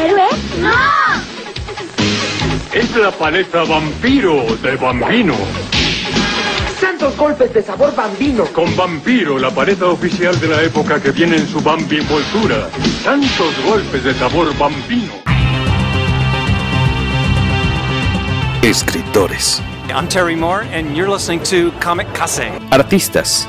superhéroe? ¡No! Es la paleta vampiro de Bambino. ¡Santos golpes de sabor bambino! Con Vampiro, la paleta oficial de la época que viene en su Bambi envoltura. Tantos golpes de sabor Bambino. Escritores. I'm Terry Moore, and you're listening to Comic Case. Artistas.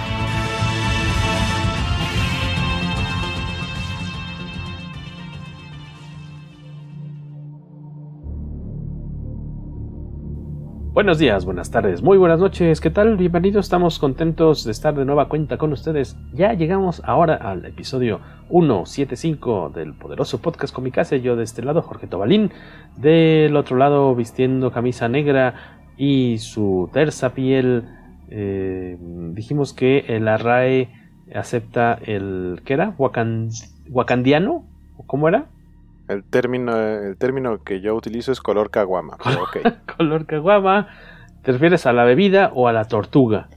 Buenos días, buenas tardes, muy buenas noches, ¿qué tal? Bienvenidos, estamos contentos de estar de nueva cuenta con ustedes. Ya llegamos ahora al episodio 175 del poderoso podcast Comicase. Yo de este lado, Jorge Tobalín, del otro lado, vistiendo camisa negra y su terza piel. Eh, dijimos que el Arrae acepta el. ¿Qué era? Wakand, ¿Wakandiano? ¿Cómo era? El término, el término que yo utilizo es color caguama. Okay. color caguama. ¿Te refieres a la bebida o a la tortuga?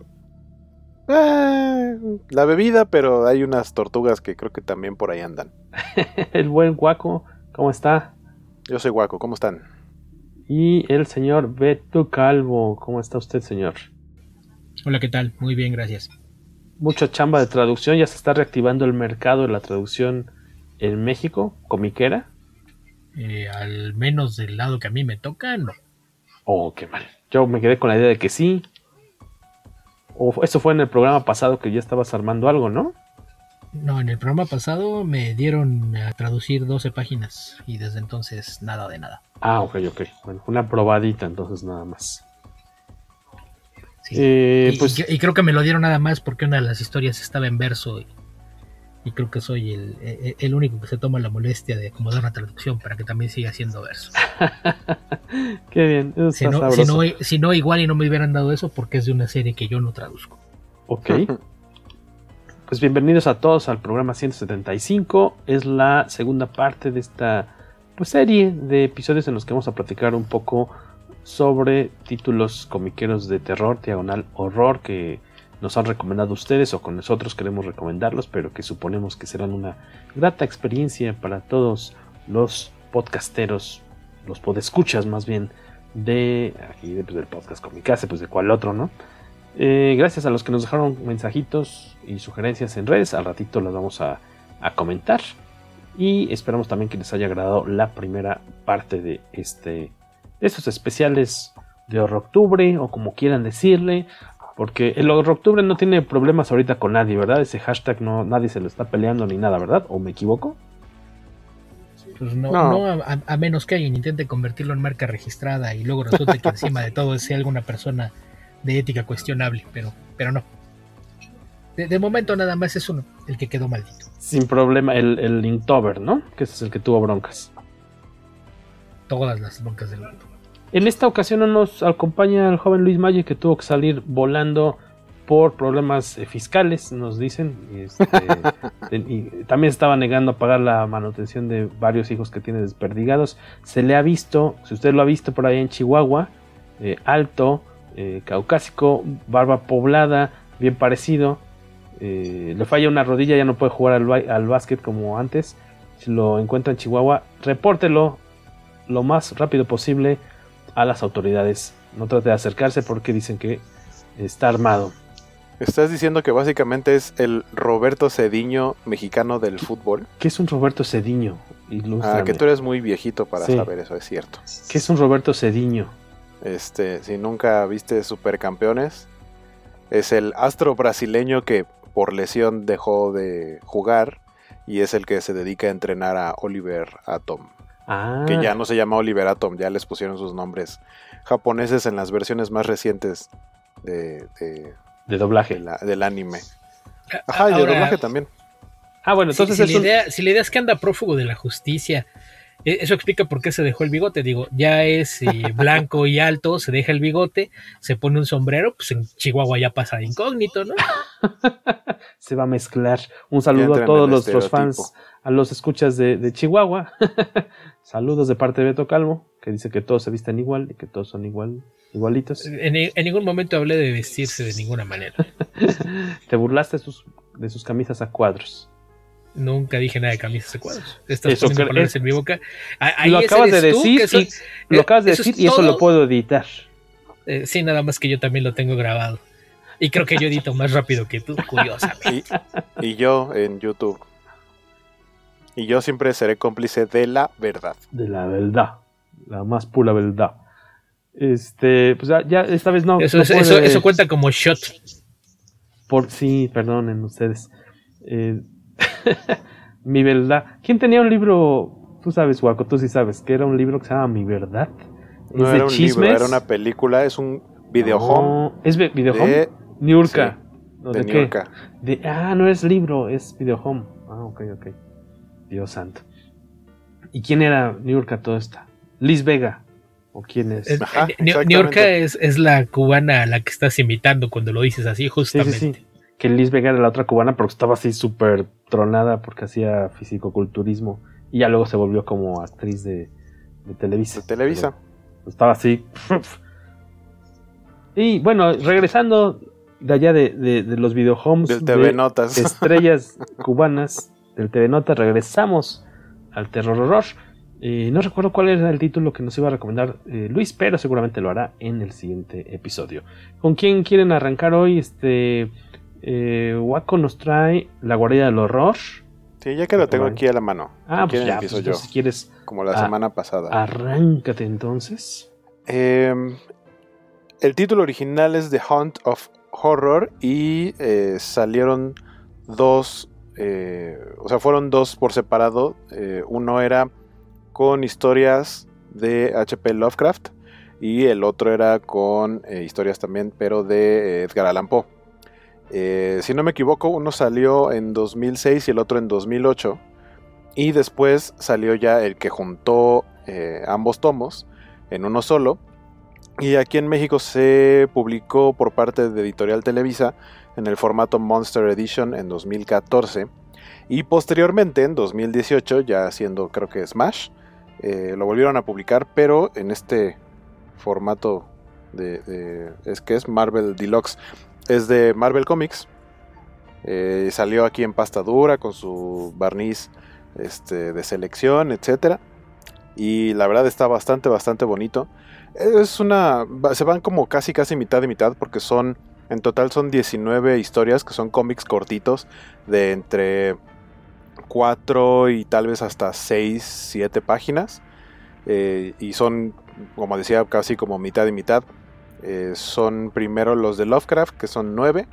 Eh, la bebida, pero hay unas tortugas que creo que también por ahí andan. el buen Guaco, ¿cómo está? Yo soy Guaco, ¿cómo están? Y el señor Beto Calvo, ¿cómo está usted, señor? Hola, ¿qué tal? Muy bien, gracias. Mucha chamba de traducción, ya se está reactivando el mercado de la traducción en México, comiquera. Eh, al menos del lado que a mí me toca, no. Oh, qué mal. Yo me quedé con la idea de que sí. O eso fue en el programa pasado que ya estabas armando algo, ¿no? No, en el programa pasado me dieron a traducir 12 páginas y desde entonces nada de nada. Ah, ok, ok. Bueno, una probadita entonces nada más. Sí. Eh, y, pues... y, y, creo que me lo dieron nada más porque una de las historias estaba en verso y y creo que soy el, el, el, único que se toma la molestia de acomodar una traducción para que también siga siendo verso. Qué bien. Eso si, no, si, no, si, no, igual y no me hubieran dado eso porque es de una serie que yo no traduzco. Ok. pues bienvenidos a todos al programa 175. Es la segunda parte de esta pues, serie de episodios en los que vamos a platicar un poco sobre títulos comiqueros de terror, diagonal horror que nos han recomendado ustedes o con nosotros queremos recomendarlos, pero que suponemos que serán una grata experiencia para todos los podcasteros, los podescuchas más bien de aquí pues, del podcast Comicase, pues de cuál otro, ¿no? Eh, gracias a los que nos dejaron mensajitos y sugerencias en redes, al ratito las vamos a, comentar y esperamos también que les haya agradado la primera parte de este estos especiales de octubre o como quieran decirle porque el octubre no tiene problemas ahorita con nadie, ¿verdad? Ese hashtag no, nadie se lo está peleando ni nada, ¿verdad? ¿O me equivoco? Pues no, no. no a, a, menos que alguien intente convertirlo en marca registrada y luego resulte que encima de todo sea alguna persona de ética cuestionable, pero, pero no. De, de, momento nada más es uno, el que quedó maldito. Sin problema, el, el Linktober, ¿no? Que ese es el que tuvo broncas. Todas las broncas del mundo. En esta ocasión no nos acompaña el joven Luis Malle que tuvo que salir volando por problemas eh, fiscales, nos dicen. Este, y también estaba negando a pagar la manutención de varios hijos que tiene desperdigados. Se le ha visto, si usted lo ha visto por ahí en Chihuahua, eh, alto, eh, caucásico, barba poblada, bien parecido. Eh, le falla una rodilla, ya no puede jugar al, al básquet como antes. Si lo encuentra en Chihuahua, repórtelo lo más rápido posible a las autoridades. No trate de acercarse porque dicen que está armado. Estás diciendo que básicamente es el Roberto Cediño mexicano del fútbol. ¿Qué es un Roberto Cediño? Ah, que tú eres muy viejito para sí. saber eso, es cierto. ¿Qué es un Roberto Cediño? Este, si nunca viste Supercampeones, es el astro brasileño que por lesión dejó de jugar y es el que se dedica a entrenar a Oliver Atom. Ah. Que ya no se llama Oliver Atom, ya les pusieron sus nombres japoneses en las versiones más recientes de, de, de doblaje. la- del anime. Ajá, y de doblaje también. Ah, bueno, entonces si, es la un- idea, si la idea es que anda prófugo de la justicia, eso explica por qué se dejó el bigote. Digo, ya es eh, blanco y alto, se deja el bigote, se pone un sombrero, pues en Chihuahua ya pasa de incógnito, ¿no? se va a mezclar. Un saludo a todos los, fans, a los escuchas de, de Chihuahua. Saludos de parte de Beto Calvo, que dice que todos se visten igual y que todos son igual, igualitos. En, en ningún momento hablé de vestirse de ninguna manera. Te burlaste de sus, de sus camisas a cuadros. Nunca dije nada de camisas de cuadros. Estás Eso palabras en mi boca. Ahí lo ese acabas de tú, decir eso- y lo acabas de es decir y eso lo puedo editar. Eh, sí, nada más que yo también lo tengo grabado. Y creo que yo edito más rápido que tú, curiosamente. Y, y yo en YouTube. Y yo siempre seré cómplice de la verdad. De la verdad, la más pura verdad. Este, pues ya, ya esta vez no. Eso, no eso, puede- eso, eso cuenta como shot. Por sí, perdonen ustedes. Eh, mi verdad. ¿Quién tenía un libro? Tú sabes, Waco, tú sí sabes, que era un libro que se llama Mi verdad. No ¿Es de era un chismes? libro, era una película, es un videohome. No, ¿Es vi- videohome? de- Niurka. ¿No, de ¿De, qué? Niurka. De- ah, no es libro, es videohome. Ah, ok, ok. Dios santo. ¿Y quién era Niurka todo esta? Liz Vega. ¿O quién es? Es- eh, Ni- Niurka es, es la cubana a la que estás imitando cuando lo dices así, Sí, justamente. sí, sí. Que Liz Vega era la otra cubana, pero estaba así súper tronada porque hacía fisicoculturismo. Y ya luego se volvió como actriz de, de Televisa. De Televisa. Estaba así. Y bueno, regresando de allá de, de- de los videohomes. Del TV de Notas. Estrellas cubanas del TV Notas, regresamos al terror horror. Eh, no recuerdo cuál era el título que nos iba a recomendar eh, Luis, pero seguramente lo hará en el siguiente episodio. ¿Con quién quieren arrancar hoy? Este eh, Waco nos trae La Guardia del Horror. Sí, ya que lo tengo aquí a la mano. Ah, pues ya, empiezo pues yo. si quieres. Como la ah, semana pasada. Arráncate entonces. Em, el título original es The Hunt of Horror y eh, salieron dos, eh, o sea, fueron dos por separado. Eh, uno era con historias de H.P. Lovecraft y el otro era con historias también, pero de Edgar Allan Poe. Eh, si no me equivoco, uno salió en 2006 y el otro en 2008. Y después salió ya el que juntó eh, ambos tomos en uno solo. Y aquí en México se publicó por parte de Editorial Televisa en el formato Monster Edition en 2014. Y posteriormente, en 2018, ya siendo creo que Smash, eh, lo volvieron a publicar, pero en este formato de, de- es que es Marvel Deluxe. Es de Marvel Comics. Eh, salió aquí en pasta dura con su barniz este, de selección, etcétera. Y la verdad está bastante, bastante bonito. Es una. Se van como casi, casi mitad y mitad. Porque son. En total son 19 historias que son cómics cortitos. De entre 4 y tal vez hasta 6, 7 páginas. Eh, y son, como decía, casi como mitad y mitad. Eh, son primero los de Lovecraft, que son 9.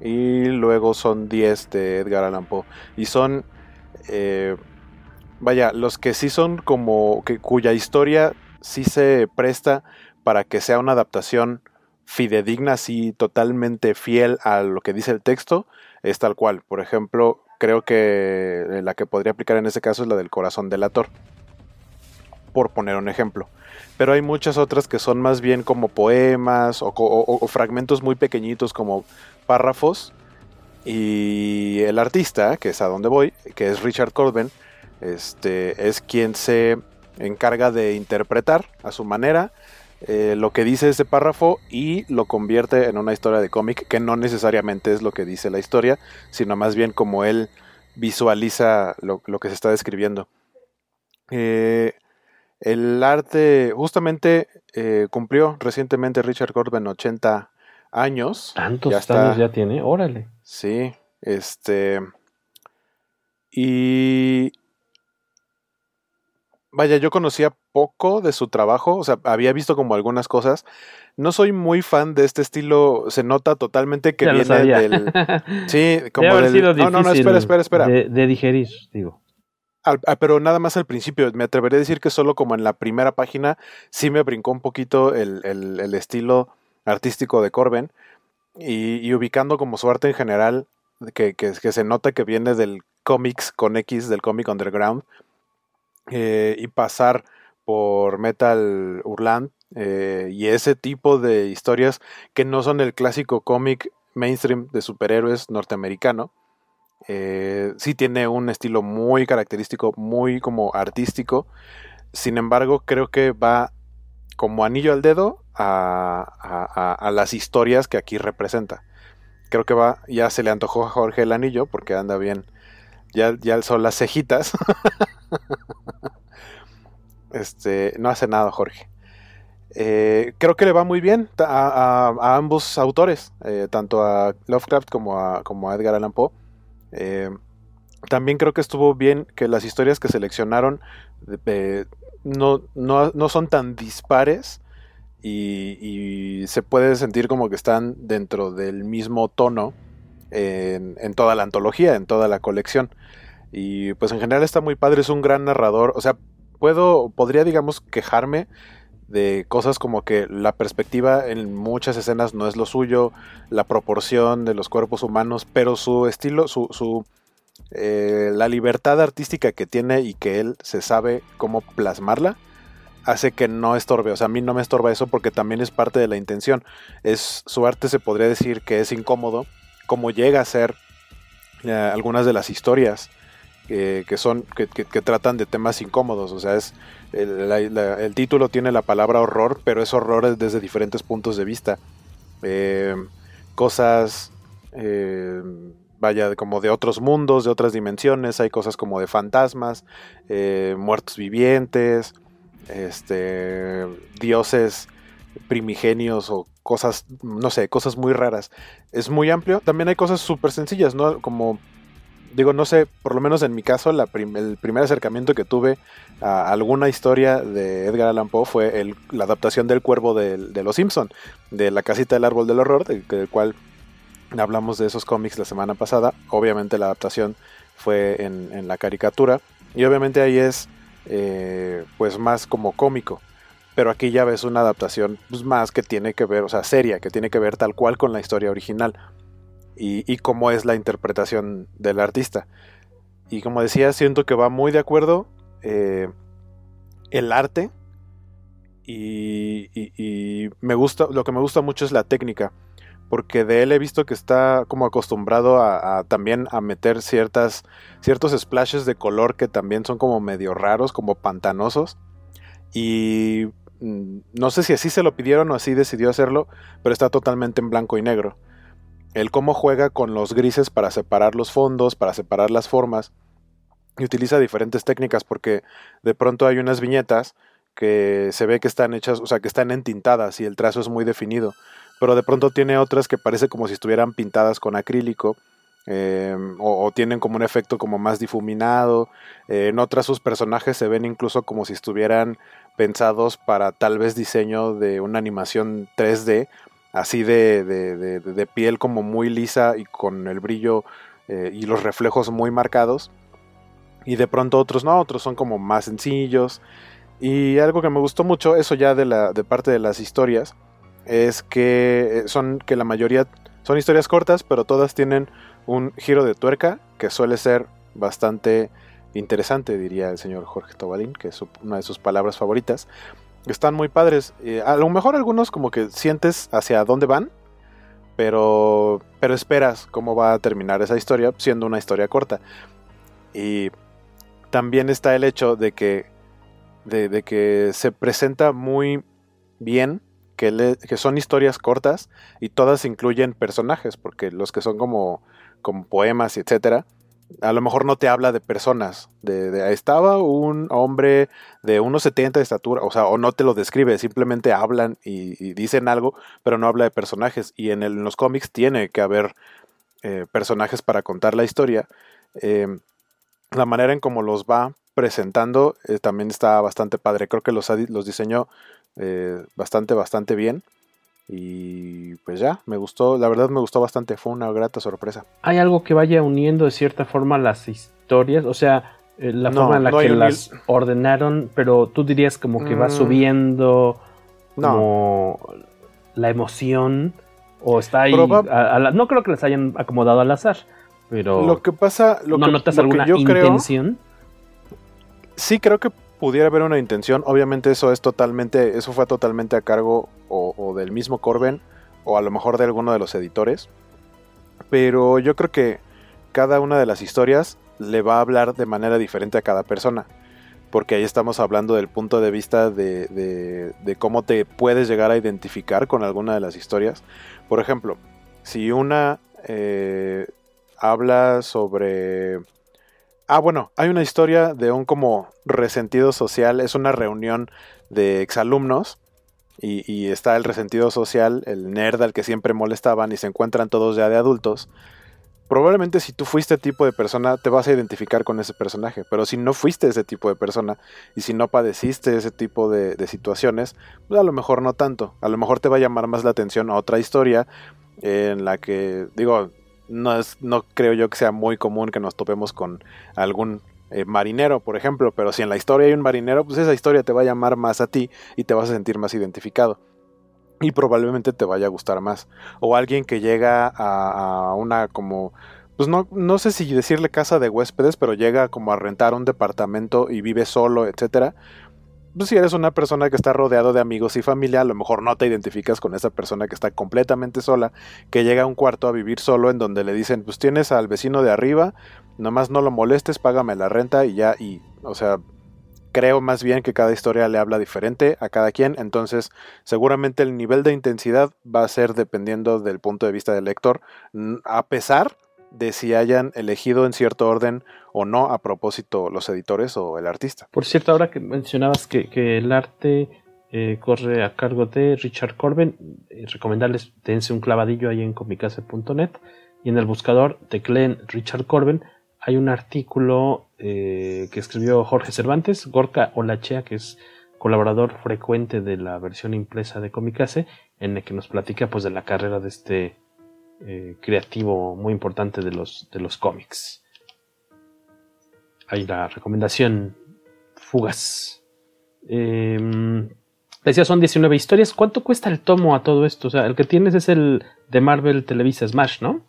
Y luego son 10 de Edgar Allan Poe. Y son. eh, vaya, los que sí son como. Que, cuya historia sí se presta para que sea una adaptación fidedigna, así totalmente fiel a lo que dice el texto, es tal cual. Por ejemplo, creo que la que podría aplicar en ese caso es la del corazón delator. Por poner un ejemplo. Pero hay muchas otras que son más bien como poemas o, fragmentos muy pequeñitos como párrafos. Y el artista, que es a donde voy, que es Richard Corbin, este, es quien se encarga de interpretar a su manera eh, lo que dice ese párrafo y lo convierte en una historia de cómic que no necesariamente es lo que dice la historia, sino más bien como él visualiza lo, lo que se está describiendo. Eh, el arte, justamente eh, cumplió recientemente Richard Corbin 80 años. Tantos Ya está- años ya tiene, órale. Sí, este. Y. vaya, yo conocía poco de su trabajo, o sea, había visto como algunas cosas. No soy muy fan de este estilo, se nota totalmente que viene del... Sí, como del... no, no, no, espera, espera, espera. De, digerir, digo. Ah, pero nada más al principio, me atreveré a decir que solo como en la primera página sí me brincó un poquito el, estilo artístico de Corben y, ubicando como su arte en general, que, se nota que viene del cómics con X, del cómic underground, eh, y pasar por Metal Urland eh, y ese tipo de historias que no son el clásico cómic mainstream de superhéroes norteamericano. Eh, sí tiene un estilo muy característico, muy como artístico. Sin embargo, creo que va como anillo al dedo a, las historias que aquí representa. Creo que va, ya se le antojó a Jorge el anillo porque anda bien. Ya, ya son las cejitas. este, no hace nada, Jorge. Eh, creo que le va muy bien a, ambos autores, eh, tanto a Lovecraft como a Edgar Allan Poe. Eh, también creo que estuvo bien que las historias que seleccionaron no, no, son tan dispares y, se puede sentir como que están dentro del mismo tono en, en toda la antología, en toda la colección. Y pues en general está muy padre, es un gran narrador. O sea, puedo, podría digamos quejarme de cosas como que la perspectiva en muchas escenas no es lo suyo, la proporción de los cuerpos humanos, pero su estilo, su, su eh, la libertad artística que tiene y que él se sabe cómo plasmarla, hace que no estorbe. O sea, a mí no me estorba eso porque también es parte de la intención. Es, su arte se podría decir que es incómodo, como llega a ser eh, algunas de las historias que, son, que, tratan de temas incómodos. O sea, es el, título tiene la palabra horror, pero es horror desde diferentes puntos de vista. Eh, cosas, eh, vaya, como de otros mundos, de otras dimensiones. Hay cosas como de fantasmas, eh, muertos vivientes, este, dioses primigenios o cosas, no sé, cosas muy raras. Es muy amplio. También hay cosas súper sencillas, ¿no? Como digo, no sé, por lo menos en mi caso, el primer acercamiento que tuve a alguna historia de Edgar Allan Poe fue la adaptación del Cuervo de, Los Simpson, de La casita del árbol del horror, del, cual hablamos de esos cómics la semana pasada. Obviamente la adaptación fue en, la caricatura y obviamente ahí es eh, pues más como cómico. Pero aquí ya ves una adaptación pues, más que tiene que ver, o sea, seria, que tiene que ver tal cual con la historia original y, cómo es la interpretación del artista. Y como decía, siento que va muy de acuerdo eh, el arte y, me gusta, lo que me gusta mucho es la técnica, porque de él he visto que está como acostumbrado a, también a meter ciertas, ciertos splashes de color que también son como medio raros, como pantanosos. Y mm, no sé si así se lo pidieron o así decidió hacerlo, pero está totalmente en blanco y negro el cómo juega con los grises para separar los fondos, para separar las formas, y utiliza diferentes técnicas porque de pronto hay unas viñetas que se ve que están hechas, o sea, que están entintadas y el trazo es muy definido, pero de pronto tiene otras que parece como si estuvieran pintadas con acrílico. Em, o, tienen como un efecto como más difuminado. Eh, en otras sus personajes se ven incluso como si estuvieran pensados para tal vez diseño de una animación 3D así de, de, piel como muy lisa y con el brillo eh, y los reflejos muy marcados. Y de pronto otros no, otros son como más sencillos. Y algo que me gustó mucho, eso ya de, la, de parte de las historias, es que eh, son que la mayoría son historias cortas, pero todas tienen un giro de tuerca que suele ser bastante interesante, diría el señor Jorge Tobalín, que es una de sus palabras favoritas. Están muy padres. Eh, a lo mejor algunos como que sientes hacia dónde van, pero, pero esperas cómo va a terminar esa historia, siendo una historia corta. Y también está el hecho de que, de, que se presenta muy bien, que, que, son historias cortas y todas incluyen personajes, porque los que son como, como poemas, etcétera, a lo mejor no te habla de personas. De, estaba un hombre de unos 70 de estatura, o sea, o no te lo describe, simplemente hablan y, dicen algo, pero no habla de personajes. Y en, los cómics tiene que haber eh, personajes para contar la historia. Em, la manera en cómo los va presentando eh, también está bastante padre. Creo que los, los diseñó eh, bastante, bastante bien. Y pues ya, me gustó, la verdad me gustó bastante, fue una grata sorpresa. ¿Hay algo que vaya uniendo de cierta forma las historias? O sea, eh, la forma en la que las ordenaron, pero tú dirías como que va mm. subiendo como la emoción o está ahí. no creo que les hayan acomodado al azar, pero. Lo que pasa. Lo ¿No que, notas alguna intención? sí, creo que pudiera haber una intención. Obviamente, eso es totalmente. Eso fue totalmente a cargo o, del mismo Corben o a lo mejor de alguno de los editores. Pero yo creo que cada una de las historias le va a hablar de manera diferente a cada persona. Porque ahí estamos hablando del punto de vista de, de cómo te puedes llegar a identificar con alguna de las historias. Por ejemplo, si una eh, habla sobre... Ah, bueno, hay una historia de un como resentido social, es una reunión de exalumnos y, y está el resentido social, el nerd al que siempre molestaban y se encuentran todos ya de adultos. Probablemente si tú fuiste tipo de persona te vas a identificar con ese personaje, pero si no fuiste ese tipo de persona y si no padeciste ese tipo de, situaciones, pues a lo mejor no tanto, a lo mejor te va a llamar más la atención a otra historia en la que, digo, no, es, no creo yo que sea muy común que nos topemos con algún eh, marinero, por ejemplo, pero si en la historia hay un marinero, pues esa historia te va a llamar más a ti y te vas a sentir más identificado y probablemente te vaya a gustar más. O alguien que llega a, una como, pues no, no sé si decirle casa de huéspedes, pero llega como a rentar un departamento y vive solo, etcétera. Pues si eres una persona que está rodeado de amigos y familia, a lo mejor no te identificas con esa persona que está completamente sola, que llega a un cuarto a vivir solo en donde le dicen, pues tienes al vecino de arriba, nomás no lo molestes, págame la renta y ya, y, o sea, creo más bien que cada historia le habla diferente a cada quien, entonces seguramente el nivel de intensidad va a ser dependiendo del punto de vista del lector, a pesar de si hayan elegido en cierto orden o no a propósito los editores o el artista. Por cierto, ahora que mencionabas que, el arte eh, corre a cargo de Richard Corben, eh, recomendarles dense un clavadillo ahí en comicase.net y en el buscador tecleen Richard Corben hay un artículo eh, que escribió Jorge Cervantes, Gorka Olachea, que es colaborador frecuente de la versión impresa de Comicase, en el que nos platica pues de la carrera de este eh, creativo muy importante de los, de los cómics. Hay la recomendación fugaz. Eh, decía, son 19 historias. ¿Cuánto cuesta el tomo a todo esto? O sea, el que tienes es el de Marvel Televisa Smash, ¿no?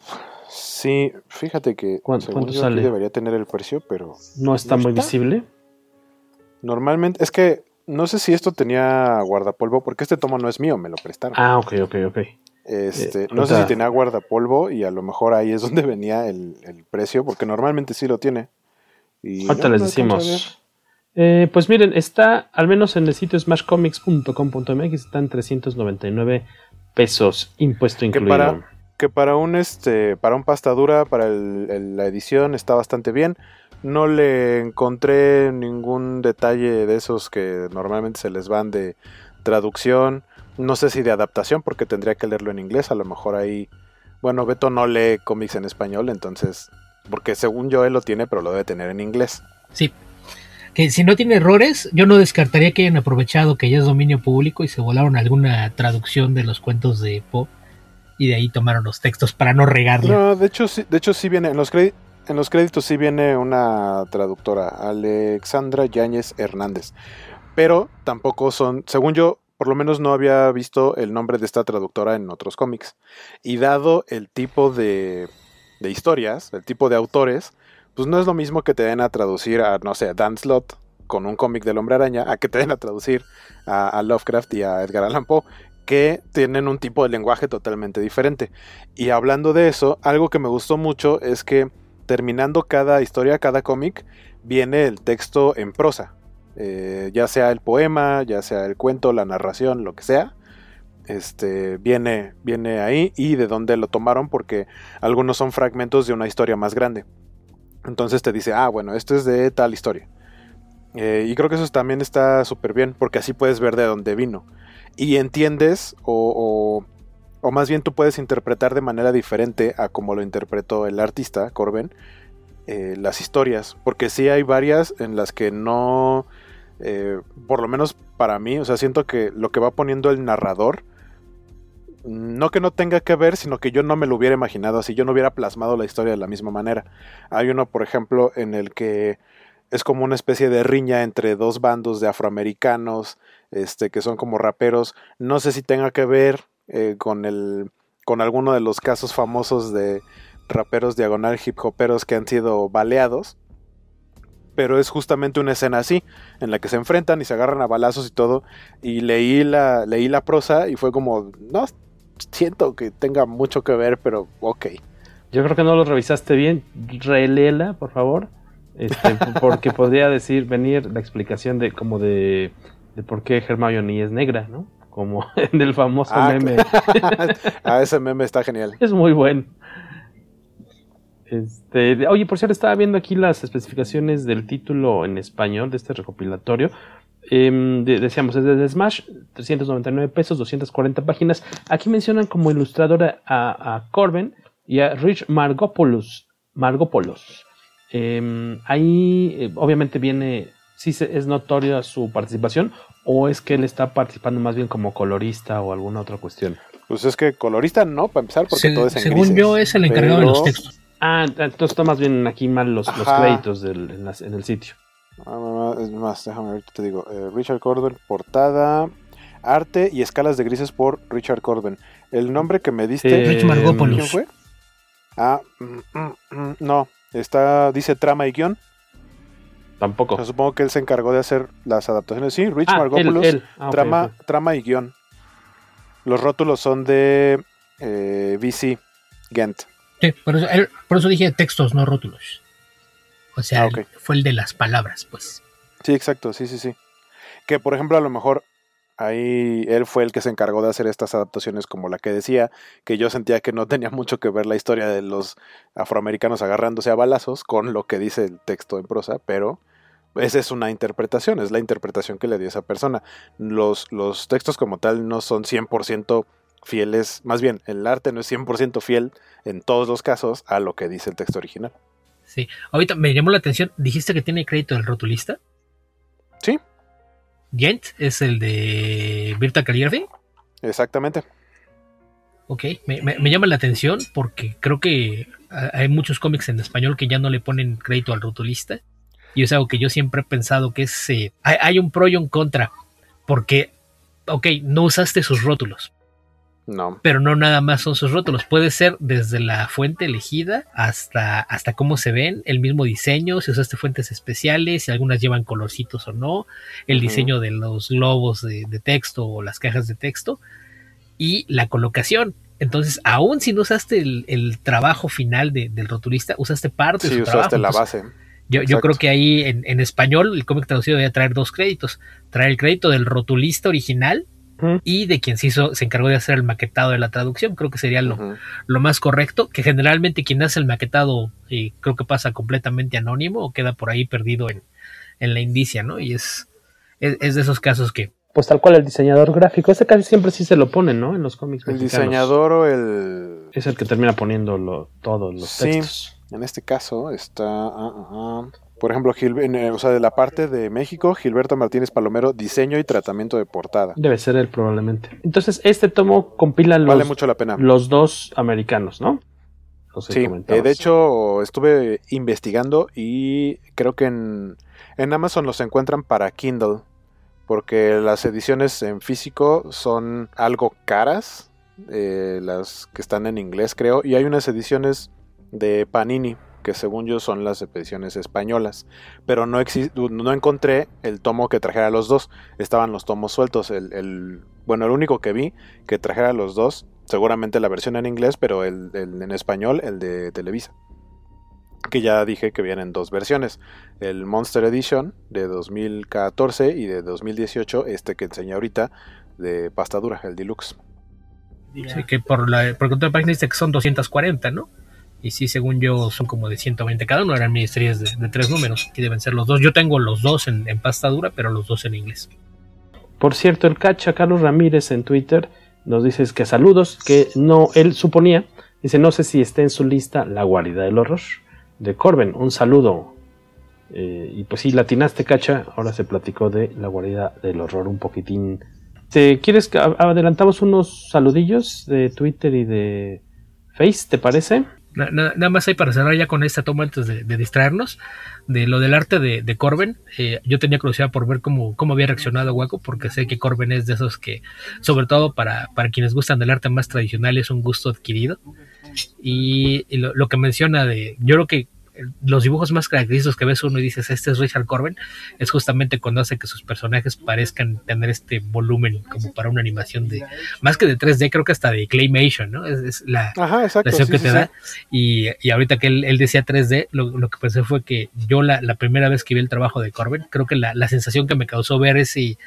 Sí, fíjate que ¿Cuánto, sale? debería tener el precio, pero... ¿No está muy visible? Normalmente, es que no sé si esto tenía guardapolvo, porque este tomo no es mío, me lo prestaron. Ah, ok, ok, ok. Este, eh, no sé si tenía guardapolvo y a lo mejor ahí es donde venía el, precio, porque normalmente sí lo tiene. Y Ahorita les decimos. Eh, pues miren, está al menos en el sitio smashcomics.com.mx, están 399 pesos, impuesto incluido. que para un este para un pastadura para la edición está bastante bien. No le encontré ningún detalle de esos que normalmente se les van de traducción no sé si de adaptación porque tendría que leerlo en inglés a lo mejor ahí bueno Beto no lee cómics en español entonces porque según yo él lo tiene pero lo debe tener en inglés sí que si no tiene errores, yo no descartaría que hayan aprovechado que ya es dominio público y se volaron alguna traducción de los cuentos de Poe y de ahí tomaron los textos para no regarlo. No, de hecho sí, de hecho sí viene en los en los créditos sí viene una traductora, Alexandra Yáñez Hernández. Pero tampoco son, según yo, por lo menos no había visto el nombre de esta traductora en otros cómics. Y dado el tipo de, de historias, el tipo de autores, pues no es lo mismo que te den a traducir a, no sé, Dan Slott con un cómic del hombre araña, a que te den a traducir a, a Lovecraft y a Edgar Allan Poe, que tienen un tipo de lenguaje totalmente diferente. Y hablando de eso, algo que me gustó mucho es que terminando cada historia, cada cómic, viene el texto en prosa. Eh, ya sea el poema, ya sea el cuento, la narración, lo que sea. Este viene, viene ahí y de dónde lo tomaron, porque algunos son fragmentos de una historia más grande. Entonces te dice, ah, bueno, esto es de tal historia. Eh, y creo que eso también está súper bien, porque así puedes ver de dónde vino y entiendes o, más bien tú puedes interpretar de manera diferente a como lo interpretó el artista, Corben, eh, las historias, porque sí hay varias en las que no, eh, por lo menos para mí, o sea, siento que lo que va poniendo el narrador, no que no tenga que ver, sino que yo no me lo hubiera imaginado así, yo no hubiera plasmado la historia de la misma manera. Hay uno, por ejemplo, en el que es como una especie de riña entre dos bandos de afroamericanos, este, que son como raperos. No sé si tenga que ver eh, con el, con alguno de los casos famosos de raperos diagonal hip hoperos que han sido baleados. Pero es justamente una escena así, en la que se enfrentan y se agarran a balazos y todo. Y leí la, leí la prosa y fue como, no, siento que tenga mucho que ver, pero ok. Yo creo que no lo revisaste bien. Reléela, por favor. Este, porque podría decir, venir la explicación de como de, de por qué Hermione es negra, ¿no? Como en el famoso Ah, meme. ah, ese meme está genial. Es muy bueno. Este, de- oye, por cierto, estaba viendo aquí las especificaciones del título en español de este recopilatorio. Em, de- decíamos, es de Smash, 399 pesos, 240 páginas. Aquí mencionan como ilustradora a, a Corben y a Rich Margopoulos. Margopoulos. Em, ahí, eh, obviamente, viene. Si es notoria su participación, o es que él está participando más bien como colorista o alguna otra cuestión. Pues es que colorista no, para empezar, porque Se- todo es en según grises, yo, es el encargado de los pero- textos. Ah, entonces está más bien aquí mal los, los créditos del- en, las- en el sitio. Ah, Es más, déjame ver, te digo. eh, Richard Corben, portada, arte y escalas de grises por Richard Corben. El nombre que me diste. Eh, Rich Margopoulos. ¿Quién fue? Ah, mm, mm, mm, no. Está, dice trama y guion. Tampoco. O sea, supongo que él se encargó de hacer las adaptaciones. Sí, Rich Ah, Margopoulos, él, él. Ah, trama, trama y guion. Los rótulos son de eh, VC, Gent. Sí, por eso, él- por eso dije textos, no rótulos. O sea, Ah, fue el de las palabras, pues. Sí, exacto, sí, sí, sí. Que por ejemplo, a lo mejor ahí él fue el que se encargó de hacer estas adaptaciones como la que decía, que yo sentía que no tenía mucho que ver la historia de los afroamericanos agarrándose a balazos con lo que dice el texto en prosa, pero esa es una interpretación, es la interpretación que le dio esa persona. Los, los textos como tal no son 100% fieles, más bien, el arte no es 100% fiel en todos los casos a lo que dice el texto original. Sí. Ahorita me llamó la atención. ¿Dijiste que tiene crédito el rotulista? Sí. Gent es el de Virtual Calligraphy. Exactamente. Ok, me, me- me llama la atención porque creo que hay muchos cómics en español que ya no le ponen crédito al rotulista. Y es algo que yo siempre he pensado que es... eh, hay, hay un pro y un contra. Porque, ok, no usaste sus rótulos. No. Pero no nada más son sus rótulos. Puede ser desde la fuente elegida hasta, hasta cómo se ven, el mismo diseño, si usaste fuentes especiales, si algunas llevan colorcitos o no, el diseño de los globos de, de texto o las cajas de texto y la colocación. Entonces, aún si no usaste el, el trabajo final de- del rotulista, usaste parte de Sí, su usaste trabajo. la Entonces, base. yo, yo creo que ahí en, en español el cómic traducido debe traer dos créditos. Traer el crédito del rotulista original Y de quien se hizo, se encargó de hacer el maquetado de la traducción. Creo que sería lo, lo más correcto, que generalmente quien hace el maquetado eh, creo que pasa completamente anónimo o queda por ahí perdido en, en la indicia, ¿no? Y es, es, es de esos casos que Pues tal cual el diseñador gráfico. Este casi siempre sí se lo ponen, ¿no? En los cómics El mexicanos. diseñador o el... Es el que termina poniéndolo todos los Sí, textos. en este caso está... ah, ah, ah. Por ejemplo, Gil- en, eh, o sea, de la parte de México, Gilberto Martínez Palomero, diseño y tratamiento de portada. Debe ser él probablemente. Entonces, este tomo compila los, Vale mucho la pena. los dos americanos, ¿no? Los Sí, eh, de hecho estuve investigando y creo que en, en Amazon los encuentran para Kindle, porque las ediciones en físico son algo caras, eh, las que están en inglés creo, y hay unas ediciones de Panini que según yo son las ediciones españolas, pero no, no encontré el tomo que trajera los dos, estaban los tomos sueltos, el, el- bueno, el único que vi que trajera los dos, seguramente la versión en inglés, pero el, el en español, el de Televisa, que ya dije que vienen dos versiones, el Monster Edition de 2014 y de 2018, este que enseñé ahorita, de pasta dura, el Deluxe. Sí, que por la por de página dice que son 240, ¿no? Y sí, según yo, son como de 120 cada uno, eran miniseries de, de tres números, que deben ser los dos. Yo tengo los dos en, en pasta dura, pero los dos en inglés. Por cierto, el cacha Carlos Ramírez en Twitter nos dice que saludos, que no, él suponía, dice, no sé si está en su lista La Guarida del Horror, de Corben. Un saludo. Eh, y pues sí, latinaste, cacha. Ahora se platicó de la guarida del horror un poquitín. ¿Te quieres que adelantamos unos saludillos de Twitter y de Face, te parece? Nada más hay para cerrar ya con esta toma antes de, distraernos de lo del arte de, Corben. Eh, yo tenía curiosidad por ver cómo, cómo había reaccionado Waco, porque sé que Corben es de esos que, sobre todo para, para quienes gustan del arte más tradicional, es un gusto adquirido. Y, lo, lo, que menciona de, yo creo que los dibujos más característicos que ves uno y dices, este es Richard Corbin, es justamente cuando hace que sus personajes parezcan tener este volumen como para una animación de, más que de 3D, creo que hasta de Claymation, ¿no? Es, la, sensación que te da. Y, ahorita que él, decía 3D, lo, que pensé fue que yo la, primera vez que vi el trabajo de Corbin, creo que la, sensación que me causó ver ese,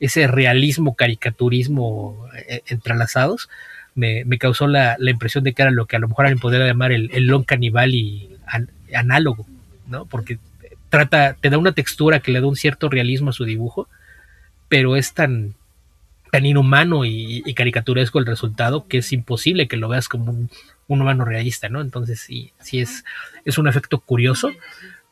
ese realismo, caricaturismo eh, entrelazados, me, causó la, impresión de que era lo que a lo mejor alguien podría llamar el, el long canibal y análogo, ¿no? Porque trata, te da una textura que le da un cierto realismo a su dibujo, pero es tan, tan inhumano y, caricaturesco el resultado que es imposible que lo veas como un, humano realista, ¿no? Entonces sí, sí es, es un efecto curioso,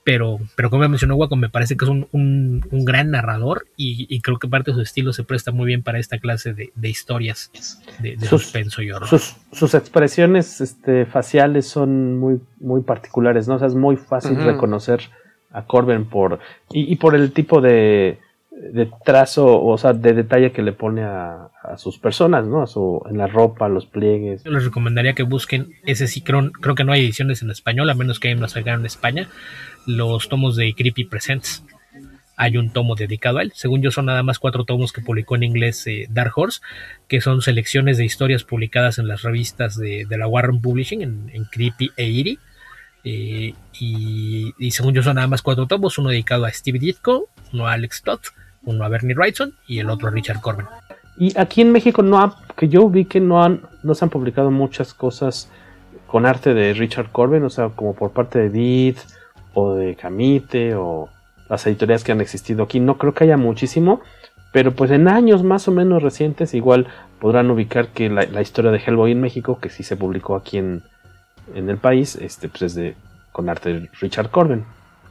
pero, pero como mencionó Waco, me parece que es un, un, gran narrador y, creo que parte de su estilo se presta muy bien para esta clase de, historias de, suspenso y horror. Sus, expresiones este, faciales son muy, muy particulares, ¿no? O sea, es muy fácil reconocer a Corbin por, y, por el tipo de, trazo, o sea, de detalle que le pone a, sus personas, ¿no? A su, en la ropa, los pliegues. Yo les recomendaría que busquen ese sí, creo, creo que no hay ediciones en español, a menos que hayan una salgan en España los tomos de Creepy Presents. Hay un tomo dedicado a él. Según yo, son nada más cuatro tomos que publicó en inglés eh, Dark Horse, que son selecciones de historias publicadas en las revistas de, la Warren Publishing, en, Creepy e Eerie. Eh, y, según yo, son nada más cuatro tomos: uno dedicado a Steve Ditko, uno a Alex Todd, uno a Bernie Wrightson y el otro a Richard Corbin. Y aquí en México, no ha, que yo vi que no, han, no se han publicado muchas cosas con arte de Richard Corbin, o sea, como por parte de Edith o de Camite o las editoriales que han existido aquí. No creo que haya muchísimo, pero pues en años más o menos recientes igual podrán ubicar que la, historia de Hellboy en México, que sí se publicó aquí en, en el país, este, pues es de, con arte de Richard Corbin.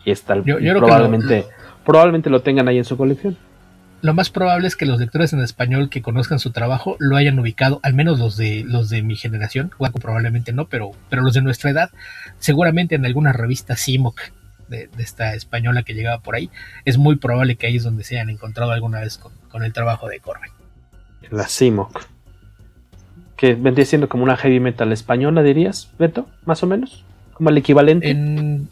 Y está probablemente, probablemente lo tengan ahí en su colección lo más probable es que los lectores en español que conozcan su trabajo lo hayan ubicado, al menos los de los de mi generación, Waco probablemente no, pero, pero los de nuestra edad, seguramente en alguna revista CIMOC de, esta española que llegaba por ahí, es muy probable que ahí es donde se hayan encontrado alguna vez con, el trabajo de Corbin. La CIMOC. Que vendría siendo como una heavy metal española, dirías, Beto, más o menos, como el equivalente. En,